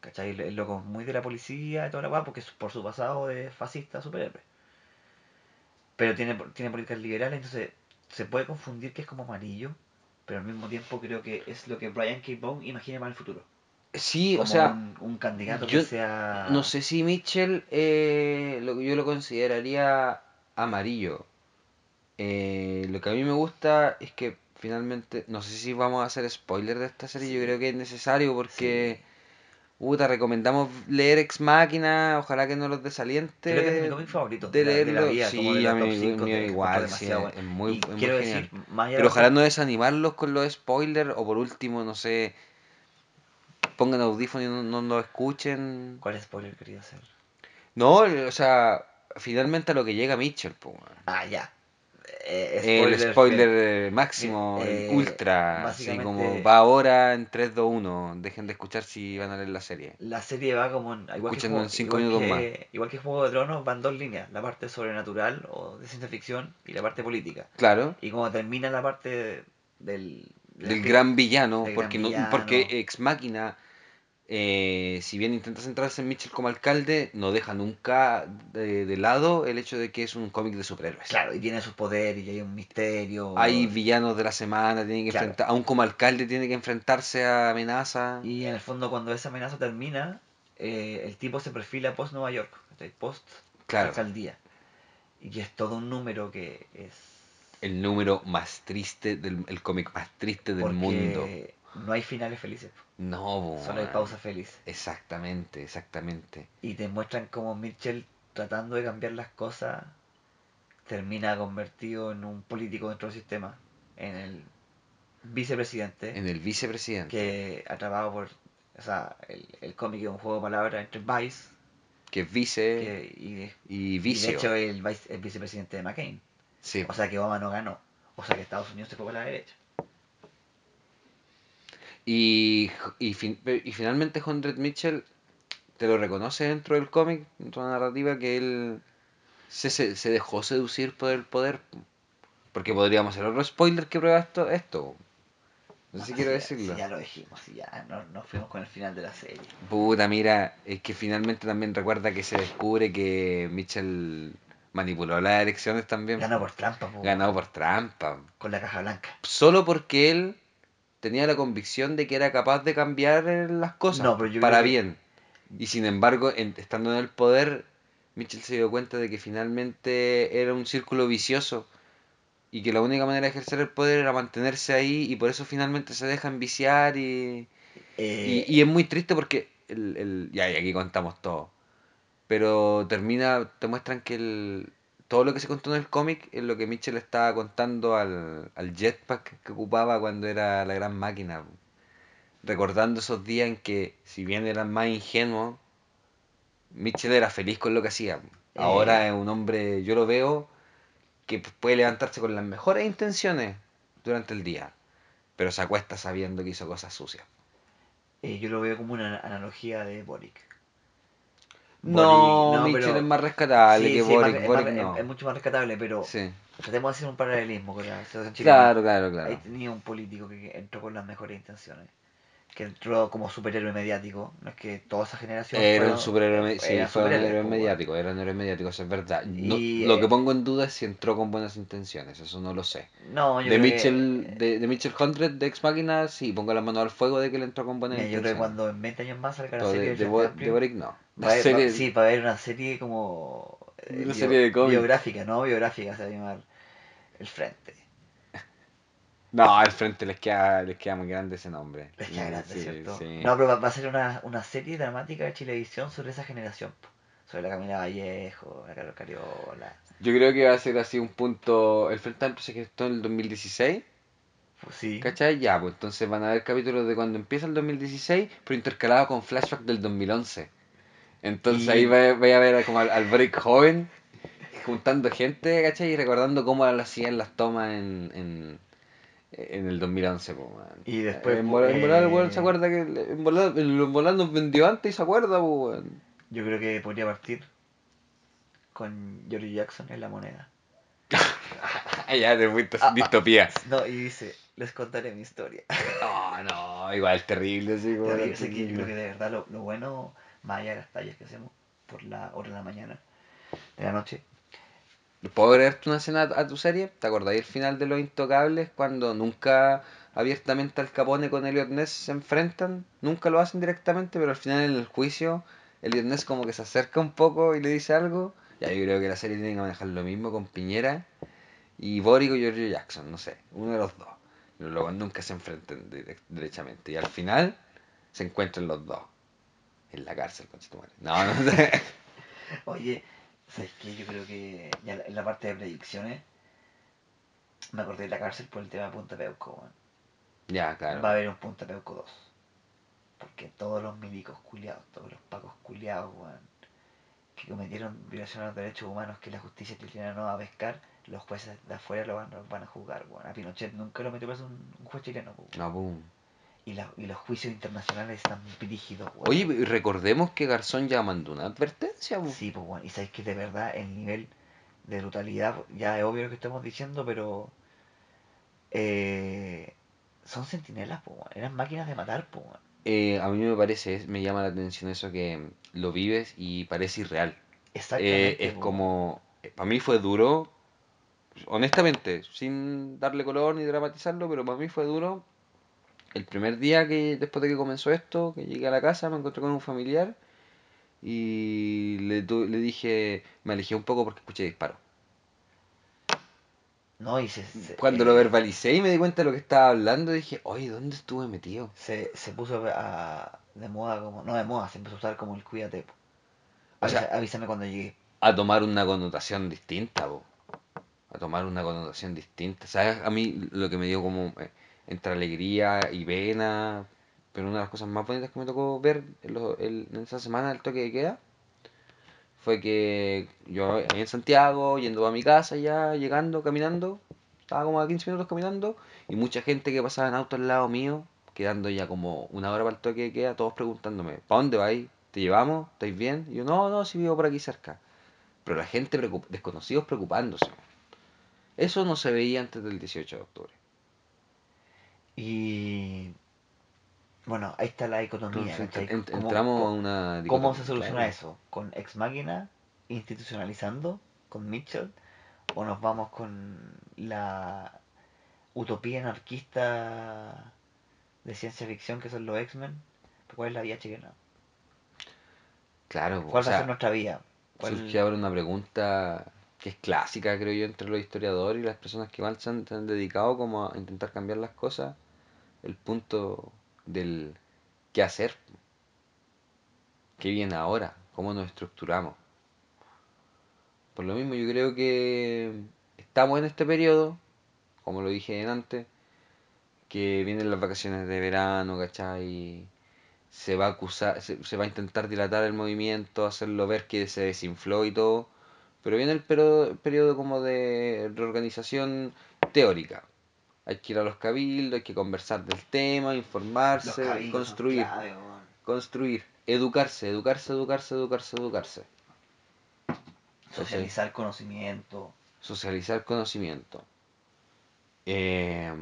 ¿Cachai? El, el loco es muy de la policía y toda la weá porque es por su pasado de fascista superhéroe. Pero tiene, tiene políticas liberales, entonces se puede confundir que es como amarillo, pero al mismo tiempo creo que es lo que Brian K. Vaughan imagina para el futuro. Sí, Como o sea, un, un candidato yo que sea... no sé si Mitchell eh, lo, yo lo consideraría amarillo. Eh, lo que a mí me gusta es que finalmente, no sé si vamos a hacer spoiler de esta serie, yo creo que es necesario porque, Sí. Puta, recomendamos leer Ex Máquina, ojalá que no los desaliente Creo que es mi cómic favorito de de la- de leerlo. vida, sí, a mí igual, sí, demasiado es, bueno. muy, es muy genial. decir, Pero ojalá no desanimarlos con los spoilers o por último, no sé, pongan audífonos y no, no escuchen. ¿Cuál spoiler quería hacer? No, o sea, finalmente a lo que llega Mitchell, weón. Ah, ya. Eh, el spoiler eh, máximo, eh, el ultra, así como va ahora en 3, 2, 1. Dejen de escuchar si van a leer la serie. La serie va como en, igual, que en cinco igual, minutos que, igual que Juego de Tronos, van dos líneas, la parte sobrenatural o de ciencia ficción y la parte política. Claro, Y como termina la parte del... del gran villano, del porque, gran no, villano. porque Ex Máquina, eh, si bien intenta centrarse en Mitchell como alcalde, no deja nunca de, de lado el hecho de que es un cómic de superhéroes. Claro, y tiene sus poderes y hay un misterio. Hay villanos de la semana, tiene que Claro. enfrentar, aún como alcalde tiene que enfrentarse a amenazas. Y en el fondo cuando esa amenaza termina, eh, el tipo se perfila post Nueva York, post Claro. alcaldía. Y es todo un número que es... El número más triste del el cómic más triste del porque mundo. no hay finales felices, No, po, solo hay weón. pausas felices. Exactamente, exactamente. Y te muestran cómo Mitchell, tratando de cambiar las cosas, termina convertido en un político dentro del sistema, en el vicepresidente, En el vicepresidente. que atrapado por O sea, el, el cómic es un juego de palabras entre Vice Que es vice que- y, y y de hecho el, vice- el vicepresidente de McCain. sí. O sea que Obama no ganó. O sea que Estados Unidos se fue para la derecha. Y, y, fin- y finalmente Hundred Mitchell te lo reconoce dentro del cómic, dentro de la narrativa, que él se, se, se dejó seducir por el poder. Porque podríamos hacer otro spoiler que prueba esto. esto. No sé si Ah, quiero ya- decirlo. sí, ya lo dijimos, sí, ya no- nos fuimos con el final de la serie. Puta, mira, es que finalmente también recuerda que se descubre que Mitchell manipuló las elecciones también. Ganó por trampa, Ganado por trampa. con la caja blanca. Solo porque él tenía la convicción de que era capaz de cambiar eh, las cosas No, pero yo para que- bien. Y sin embargo, en- estando en el poder, Mitchell se dio cuenta de que finalmente era un círculo vicioso y que la única manera de ejercer el poder era mantenerse ahí y por eso finalmente se dejan viciar y, Eh, y, y es muy triste porque el, el- ya, y aquí contamos todo. Pero termina, te muestran que el, todo lo que se contó en el cómic es lo que Mitchell estaba contando al, al jetpack que ocupaba cuando era la gran máquina. Recordando esos días en que, si bien eran más ingenuos, Mitchell era feliz con lo que hacía. Ahora es un hombre, yo lo veo, que puede levantarse con las mejores intenciones durante el día, pero se acuesta sabiendo que hizo cosas sucias. eh, yo lo veo como una analogía de Boric. No, no, Mitchell pero- es más rescatable Sí, que sí, es Boric. más- es Boric más- no. es- es mucho más rescatable, pero Sí. tratemos de hacer un paralelismo con la situación chilena. Claro, claro, Ahí claro. tenía un político que entró con las mejores intenciones. Que entró como superhéroe mediático. No es que toda esa generación. Era fueron- un superhéroe, me- sí, fue un héroe po, mediático, era un héroe mediático, eso es verdad. No- Y, lo eh, que pongo en duda es si entró con buenas intenciones, eso no lo sé. No, yo De creo Mitchell, que, de, de Mitchell Hundred, de Ex Machina, sí, pongo la mano al fuego de que él entró con buenas mira, yo creo que intenciones. cuando en 20 años más salga la serie de, de, de Boric no. La va- serie- sí, va a haber una serie como. eh, Una serie de cómics. Biográfica, no biográfica, se va a llamar El Frente. No, al frente les queda, les queda muy grande ese nombre. Les queda grande, sí, ¿cierto? sí. No, pero va, a ser una, una serie dramática de Chilevisión sobre esa generación. Sobre la Camila Vallejo, la Carol Cariola. Yo creo que va a ser así un punto. El Frente Amplio se gestó en el 2016. Pues sí. ¿Cachai? Ya, pues entonces van a haber capítulos de cuando empieza el 2016, pero intercalado con flashback del 2011. Entonces Y- ahí va, va a ver como al, al break joven, juntando gente, ¿cachai? Y recordando cómo hacían las tomas en, en, en el 2011. Pues, man. Y después, En volar, el weón eh, se acuerda que en volar, volar nos vendió antes y se acuerda, weón. Yo creo que podría partir con George Jackson en la moneda. Ya te fuiste Ah, ah. distopía. No, y dice, les contaré mi historia. No, no, igual terrible, sí, Terrible, sé que yo terrible. creo que de verdad lo, lo bueno, más allá de las tallas que hacemos por la hora de la mañana, de la noche, ¿Puedo agregarte una escena a tu serie? ¿Te acordáis el final de Los Intocables? Cuando nunca abiertamente Al Capone con Elliot Ness se enfrentan. Nunca lo hacen directamente, pero al final en el juicio Elliot Ness como que se acerca un poco y le dice algo. Ya yo creo que la serie tiene que manejar lo mismo con Piñera y Boric o Giorgio Jackson, no sé, uno de los dos. Luego nunca se enfrentan direct- derechamente. Y al final se encuentran los dos. En la cárcel, conchetumare. No, no sé. Oye, ¿sabes qué? Yo creo que ya en la parte de predicciones me acordé de la cárcel por el tema de Punta Peuco, weón. ya, claro. Va a haber un Punta Peuco 2. Porque todos los milicos culiados, todos los pacos culiados, weón, que cometieron violación a los derechos humanos que la justicia chilena no va a pescar, los jueces de afuera lo van, lo van a juzgar, weón. A Pinochet nunca lo metió preso un, un juez chileno, weón. No, boom. Y, la- y los juicios internacionales están brígidos, weón. Oye, recordemos que Garzón ya mandó una advertencia. Sí, pues bueno, y sabéis que de verdad el nivel de brutalidad, ya es obvio lo que estamos diciendo, pero eh, son sentinelas, pues bueno, eran máquinas de matar, pues. Eh, a mí me parece, me llama la atención eso que lo vives y parece irreal. Exactamente. Eh, es po, como, para mí fue duro, honestamente, sin darle color ni dramatizarlo, pero para mí fue duro. El primer día que después de que comenzó esto, que llegué a la casa, me encontré con un familiar y le, le dije, me alejé un poco porque escuché disparos. No, y se, se- Cuando eh, lo verbalicé y me di cuenta de lo que estaba hablando, dije, oye, ¿dónde estuve metido? se, se puso a- de moda como, no de moda, se empezó a usar como el cuídate, po. O sea- avísame cuando llegue. a tomar una connotación distinta, po. a tomar una connotación distinta. ¿Sabes? A mí lo que me dio como eh, entre alegría y pena, pero una de las cosas más bonitas que me tocó ver en, lo- el- en esa semana del toque de queda fue que yo ahí en Santiago, yendo a mi casa ya, llegando, caminando, estaba como a 15 minutos caminando, y mucha gente que pasaba en auto al lado mío, quedando ya como una hora para el toque de queda, todos preguntándome, ¿para dónde vais? ¿Te llevamos? ¿Estáis bien? Y yo, no, no, si vivo por aquí cerca. Pero la gente, desconocidos preocupándose. Eso no se veía antes del 18 de octubre. Y bueno, ahí está la dicotomía. Entonces, ent- ¿Cómo- entramos a una ¿Cómo se soluciona claro. eso? ¿Con Ex Máquina institucionalizando con Mitchell? ¿O nos vamos con la utopía anarquista de ciencia ficción que son los X-Men? ¿Cuál es la vía chilena? Claro, ¿Cuál o va a ser nuestra vía? ¿Cuál- surge ahora una pregunta que es clásica, creo yo, entre los historiadores y las personas que más se han, se han dedicado como a intentar cambiar las cosas, el punto del qué hacer, qué viene ahora, cómo nos estructuramos. Por lo mismo, yo creo que estamos en este periodo, como lo dije antes, que vienen las vacaciones de verano, ¿cachai? Se va a acusar, se, se va a intentar dilatar el movimiento, hacerlo ver que se desinfló y todo, pero viene el periodo, periodo como de reorganización teórica. Hay que ir a los cabildos, hay que conversar del tema, informarse, cabildos construir, clave, construir, educarse, educarse, educarse, educarse, educarse. Socializar conocimiento. socializar conocimiento. Eh,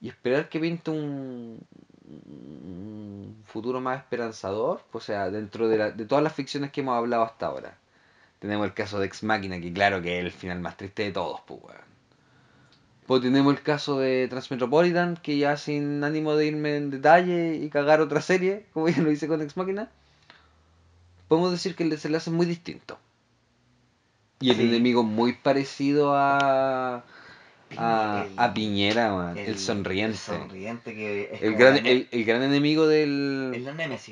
y esperar que pinte un, un futuro más esperanzador, o sea, dentro de, la- de todas las ficciones que hemos hablado hasta ahora. Tenemos el caso de Ex Machina, que claro que es el final más triste de todos, pues, weón. Pues tenemos el caso de Transmetropolitan, que ya sin ánimo de irme en detalle y cagar otra serie, como ya lo hice con Ex Machina, podemos decir que el desenlace es muy distinto. Y el Sí. enemigo muy parecido a, a, El- a Piñera, weón, el, El sonriente. El sonriente que es El como gran, el, el gran enemigo del...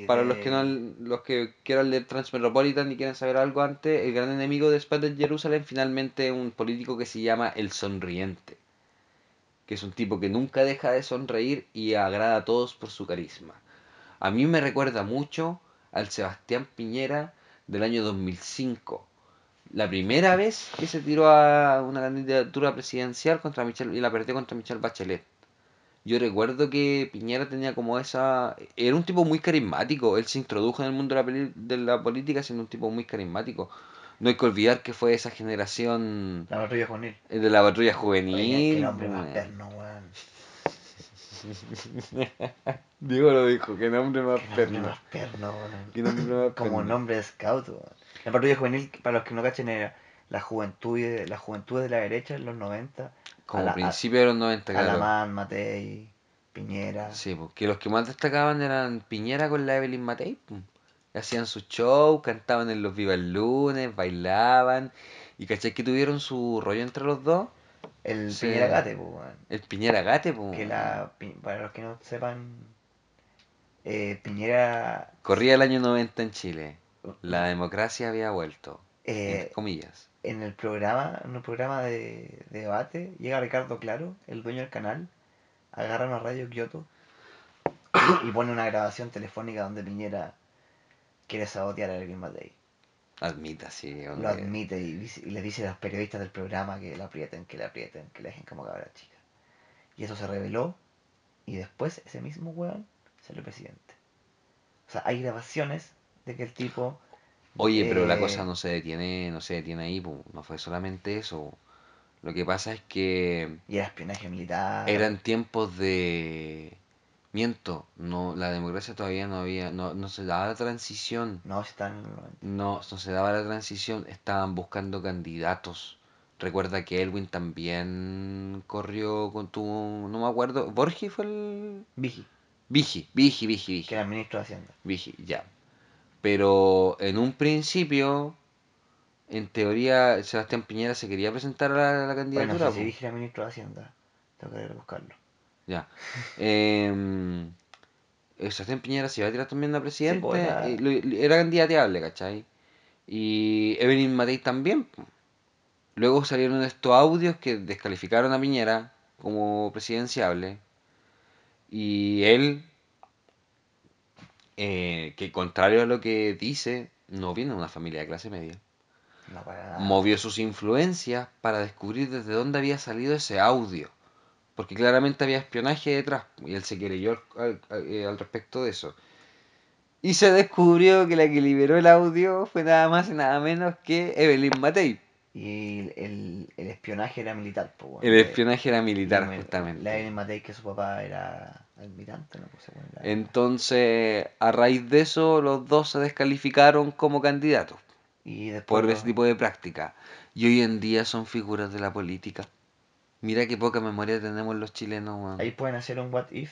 Para de- los que no los que quieran leer Transmetropolitan y quieren saber algo antes, el gran enemigo de Spotted Jerusalem finalmente es un político que se llama el sonriente. Es un tipo que nunca deja de sonreír y agrada a todos por su carisma. A mí me recuerda mucho al Sebastián Piñera del año 2005. La primera vez que se tiró a una candidatura presidencial contra Michelle y la perdió contra Michelle Bachelet. Yo recuerdo que Piñera tenía como esa... Era un tipo muy carismático. Él se introdujo en el mundo de la, de la política siendo un tipo muy carismático. No hay que olvidar que fue esa generación La patrulla juvenil. eh, de la patrulla juvenil. qué nombre más perno, weón. Diego lo dijo, qué nombre más Qué nombre perno. más perno, weón. Qué nombre más Como perno. nombre de scout, weón. La patrulla juvenil, para los que no cachen, era la juventud, de- la juventud de la derecha en los 90. Como la- principio de los 90, claro. Alamán, Matei, Piñera. Sí, porque los que más destacaban eran Piñera con la Evelyn Matei. Hacían su show, cantaban en los Viva el Lunes, bailaban. Y caché que tuvieron su rollo entre los dos. El Sí. Piñera Gate, pues. El Piñera Gate, po. Que la, para los que no sepan, eh, Piñera Corría el año 90 en Chile. La democracia había vuelto. eh, entre comillas. en el programa, en un programa de, de debate, llega Ricardo Claro, el dueño del canal, agarra una radio Kyoto y pone una grabación telefónica donde Piñera quiere sabotear a Elvin Matei. Admita, sí. Lo admite y, y le dice a los periodistas del programa que la aprieten, que la aprieten, que la dejen como cabra chica. Y eso se reveló y después ese mismo weón salió presidente. O sea, hay grabaciones de que el tipo... Oye, pero la eh, cosa no se detiene, no se detiene ahí, po. no fue solamente eso. Lo que pasa es que Y era espionaje militar. eran tiempos de miento, no, la democracia todavía no había, no, no se daba la transición, No, están en los 90. no, no se daba la transición, estaban buscando candidatos. Recuerda que Elwin también corrió con tu, no me acuerdo, Borgi fue el Vigi, Vigi, Vigi, Vigi, Vigi. que era ministro de Hacienda. Vigi, ya. Pero en un principio, en teoría, Sebastián Piñera se quería presentar a la, a la Bueno, candidatura. no sé si. Vigi era ministro de Hacienda. Tengo que buscarlo. Ya. Em, eh, Sebastián Piñera se iba a tirar también a presidente. pues, era- eh, era candidateable, ¿cachai? Y Evelyn Matei también. Luego salieron estos audios que descalificaron a Piñera como presidenciable. Y él eh, que contrario a lo que dice, no viene de una familia de clase media. No para nada. Movió sus influencias para descubrir desde dónde había salido ese audio. Porque claramente había espionaje detrás. Y él se querelló al, al- eh, al respecto de eso. Y se descubrió que la que liberó el audio fue nada más y nada menos que Evelyn Matei. Y el, el espionaje era militar, pues, weón. El espionaje era militar, me- justamente. La Evelyn Matei, que su papá era almirante, no puse bueno, era- Entonces, a raíz de eso, los dos se descalificaron como candidatos Y después. por ese tipo de práctica. Y hoy en día son figuras de la política. Mira qué poca memoria tenemos los chilenos, weón. Ahí pueden hacer un what if.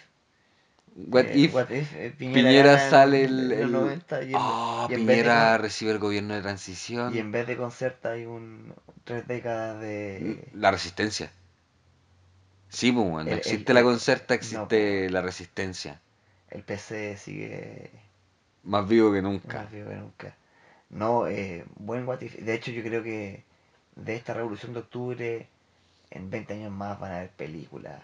What eh, if what if, eh, Piñera en- sale en el... el- 90 y en, Ah, y de Piñera recibe el gobierno de transición. y en vez de concerta hay un tres décadas de La resistencia. Sí, pues, bueno, El- existe la concerta, existe pues. la resistencia. el PC sigue Más vivo que nunca. más vivo que nunca. No, eh, buen what if. De hecho, yo creo que de esta revolución de octubre, en 20 años más van a haber películas,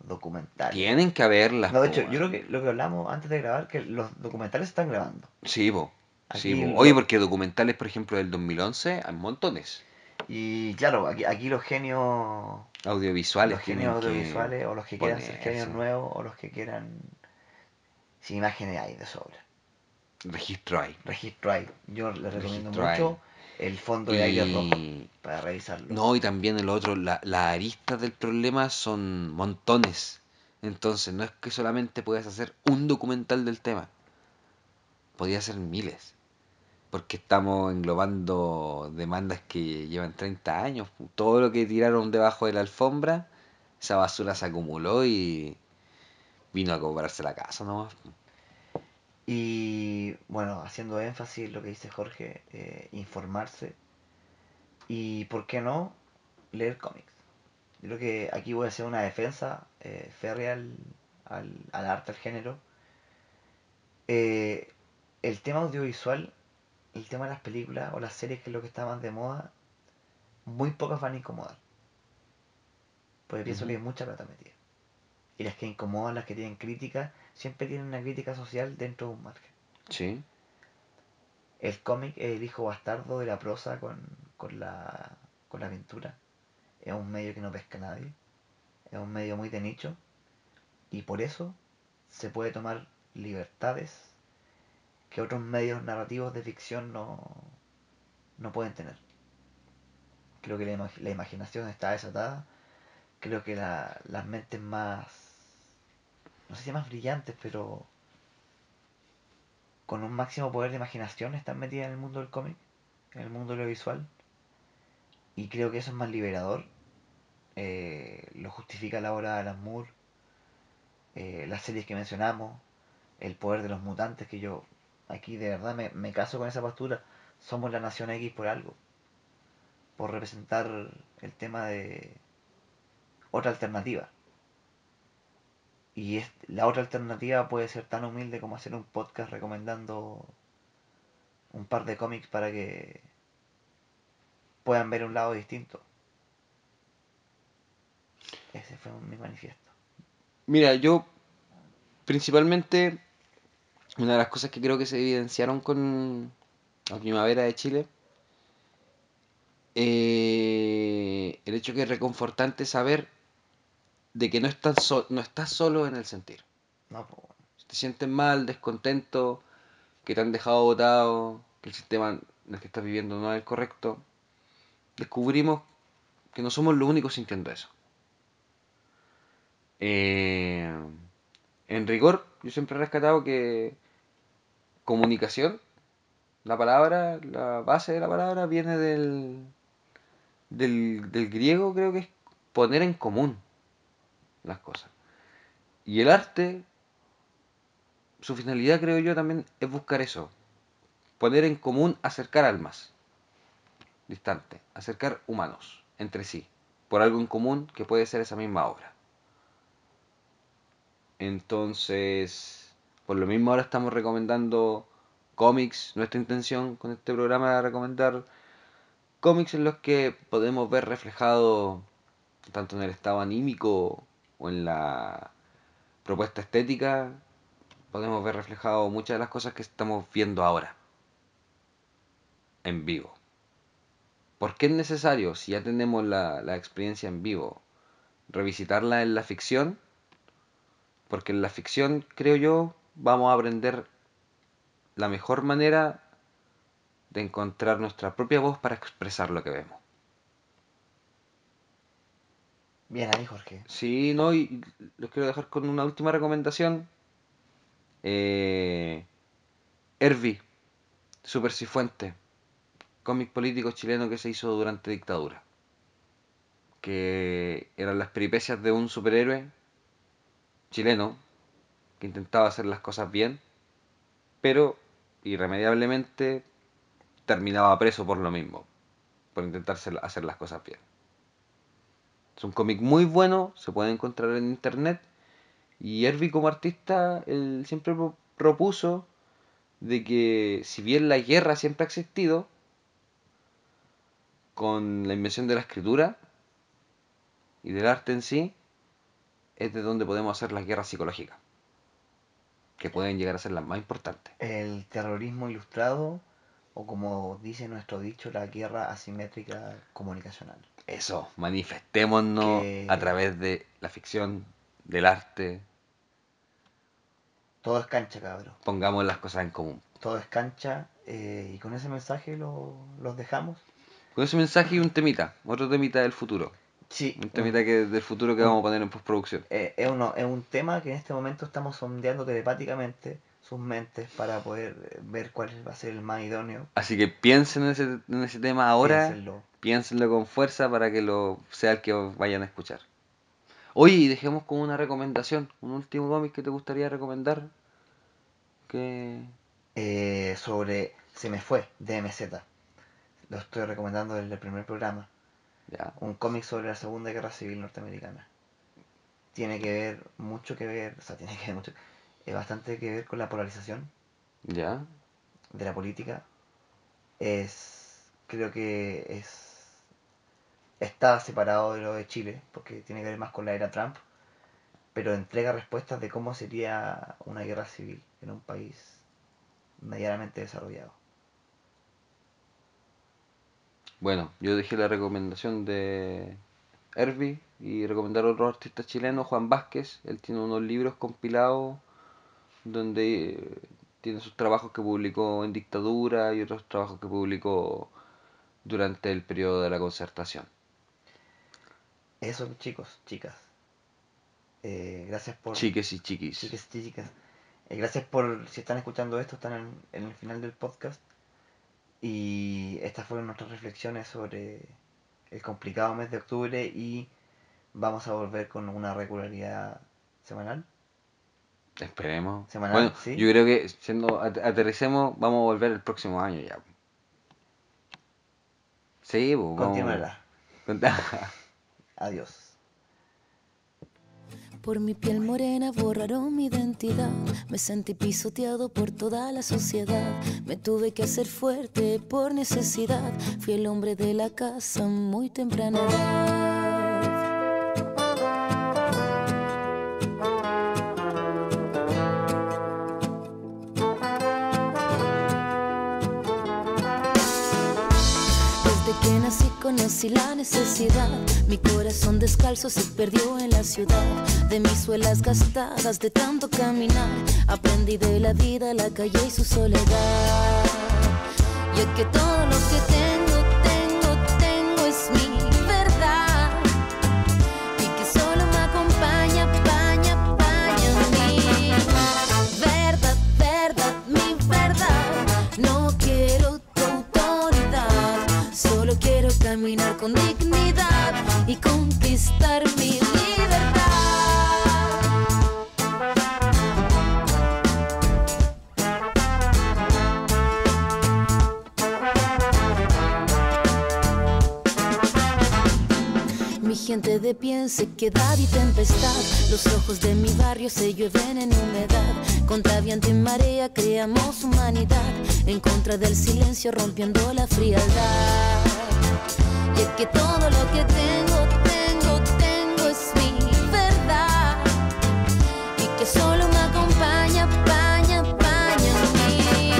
documentales. Tienen que haberlas. No, de po, hecho, yo creo que lo que hablamos antes de grabar, que los documentales se están grabando. Sí, po. Sí, po. Oye, porque documentales, por ejemplo, del 2011, hay montones. Y claro, aquí, aquí los genios, Audiovisuales. los genios audiovisuales, o los que quieran ser genios nuevos, o los que quieran... Sin imágenes hay de sobra. Registro hay. Registro hay. Yo les recomiendo Registro hay. El fondo de aire rojo para revisarlo. No, y también el otro, la- las aristas del problema son montones. Entonces, no es que solamente puedas hacer un documental del tema. Podía ser miles. Porque estamos englobando demandas que llevan 30 años. Todo lo que tiraron debajo de la alfombra, esa basura se acumuló y vino a cobrarse la casa nomás. Y bueno, haciendo énfasis lo que dice Jorge, eh, informarse y, ¿por qué no?, leer cómics. Yo creo que aquí voy a hacer una defensa eh, férrea al, al, al arte, al género. Eh, el tema audiovisual, el tema de las películas o las series, que es lo que está más de moda, muy pocas van a incomodar. Porque pienso Ujú. que hay mucha plata metida. Y las que incomodan, las que tienen crítica, siempre tienen una crítica social dentro de un margen. Sí. El cómic es el hijo bastardo de la prosa con, con, la, con la pintura. Es un medio que no pesca nadie. Es un medio muy de nicho. Y por eso se puede tomar libertades que otros medios narrativos de ficción no, no pueden tener. Creo que la, imag- la imaginación está desatada. Creo que la- las mentes más, no sé si más brillantes, pero con un máximo poder de imaginación están metidas en el mundo del cómic, en el mundo de visual. Y creo que eso es más liberador. Eh, lo justifica la obra de Alan Moore, eh, las series que mencionamos, el poder de los mutantes, que yo aquí de verdad me, me caso con esa postura. Somos la nación X por algo. Por representar el tema de otra alternativa. Y es, la otra alternativa puede ser tan humilde como hacer un podcast recomendando un par de cómics para que puedan ver un lado distinto. Ese fue mi manifiesto. Mira, yo principalmente una de las cosas que creo que se evidenciaron con la primavera de Chile, eh, el hecho que es reconfortante saber de que no estás, so- no estás solo en el sentir. No, pues, bueno. Si te sientes mal, descontento, que te han dejado botado, que el sistema en el que estás viviendo no es el correcto, descubrimos que no somos los únicos sintiendo eso. Eh, en rigor, yo siempre he rescatado que comunicación, la palabra, la base de la palabra viene del, del, del griego, creo que es poner en común las cosas. Y el arte, su finalidad creo yo también es buscar eso, poner en común, acercar almas distantes, acercar humanos entre sí, por algo en común que puede ser esa misma obra. Entonces, por lo mismo ahora estamos recomendando cómics. Nuestra intención con este programa era recomendar cómics en los que podemos ver reflejado tanto en el estado anímico o en la propuesta estética podemos ver reflejado muchas de las cosas que estamos viendo ahora. En vivo. ¿Por qué es necesario, si ya tenemos la, la experiencia en vivo, revisitarla en la ficción? Porque en la ficción, creo yo, vamos a aprender la mejor manera de encontrar nuestra propia voz para expresar lo que vemos. Bien ahí, Jorge. Sí, no, y los quiero dejar con una última recomendación. Eh, Hervi, Super Cifuente, cómic político chileno que se hizo durante dictadura. Que eran las peripecias de un superhéroe chileno que intentaba hacer las cosas bien, pero irremediablemente terminaba preso por lo mismo, por intentar hacer- hacer las cosas bien. Es un cómic muy bueno, se puede encontrar en internet. Y Herbie como artista, él siempre pro- propuso de que si bien la guerra siempre ha existido, con la invención de la escritura y del arte en sí, es de donde podemos hacer las guerras psicológicas, que pueden llegar a ser las más importantes. El terrorismo ilustrado, o como dice nuestro dicho, la guerra asimétrica comunicacional. Eso, manifestémonos Que- a través de la ficción, del arte, Todo es cancha, cabrón. pongamos las cosas en común. Todo es cancha. eh, y con ese mensaje lo, los dejamos. Con ese mensaje y un temita, otro temita del futuro. Sí, Un temita que, del futuro que vamos a poner en postproducción. eh, es, uno, es un tema que en este momento estamos sondeando telepáticamente sus mentes para poder eh, ver cuál va a ser el más idóneo. Así que piensen en ese, en ese tema ahora, Piénsenlo. piénsenlo con fuerza para que lo sea el que vayan a escuchar. Oye, dejemos con una recomendación, un último cómic que te gustaría recomendar. Que... Eh, sobre Se me fue, DMZ. Lo estoy recomendando desde el primer programa. Ya, Un cómic sobre la Segunda Guerra Civil Norteamericana. Tiene que ver, mucho que ver, o sea, tiene que ver mucho, eh, bastante que ver con la polarización ya, de la política. Es, creo que es, está separado de lo de Chile, porque tiene que ver más con la era Trump, pero entrega respuestas de cómo sería una guerra civil en un país medianamente desarrollado. Bueno, yo dejé la recomendación de Herbie y recomendar a otro artista chileno, Juan Vázquez. Él tiene unos libros compilados donde tiene sus trabajos que publicó en dictadura y otros trabajos que publicó durante el periodo de la concertación. Eso, chicos, chicas. Eh, gracias por... Chiques y chiquis. Chicas y chicas. Eh, gracias por, si están escuchando esto, están en, en el final del podcast. Y estas fueron nuestras reflexiones sobre el complicado mes de octubre y vamos a volver con una regularidad semanal. Esperemos. Semanal, bueno, sí. yo creo que siendo at- aterricemos, vamos a volver el próximo año ya. Sí, pues, vamos- Continuará. Adiós. Por mi piel morena borraron mi identidad. Me sentí pisoteado por toda la sociedad. Me tuve que hacer fuerte por necesidad. Fui el hombre de la casa muy temprana conocí la necesidad. Mi corazón descalzo se perdió en la ciudad. De mis suelas gastadas de tanto caminar. Aprendí de la vida, la calle y su soledad. Y que todo lo que tengo, caminar con dignidad y conquistar mi libertad. Mi gente de pie sequedad y tempestad. Los ojos de mi barrio se llueven en humedad. Contra viento y marea creamos humanidad. En contra del silencio rompiendo la frialdad que todo lo que tengo, tengo, tengo es mi verdad. Y que solo me acompaña, paña, paña mi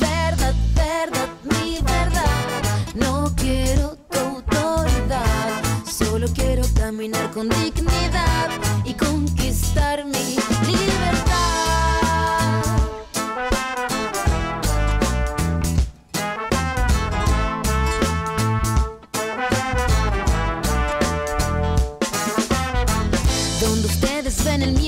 verdad, verdad, mi verdad. No quiero tu autoridad, solo quiero caminar con dignidad y conquistar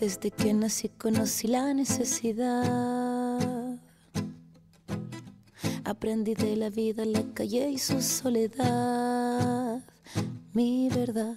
Desde que nací conocí la necesidad. Aprendí de la vida, la calle y su soledad. Mi verdad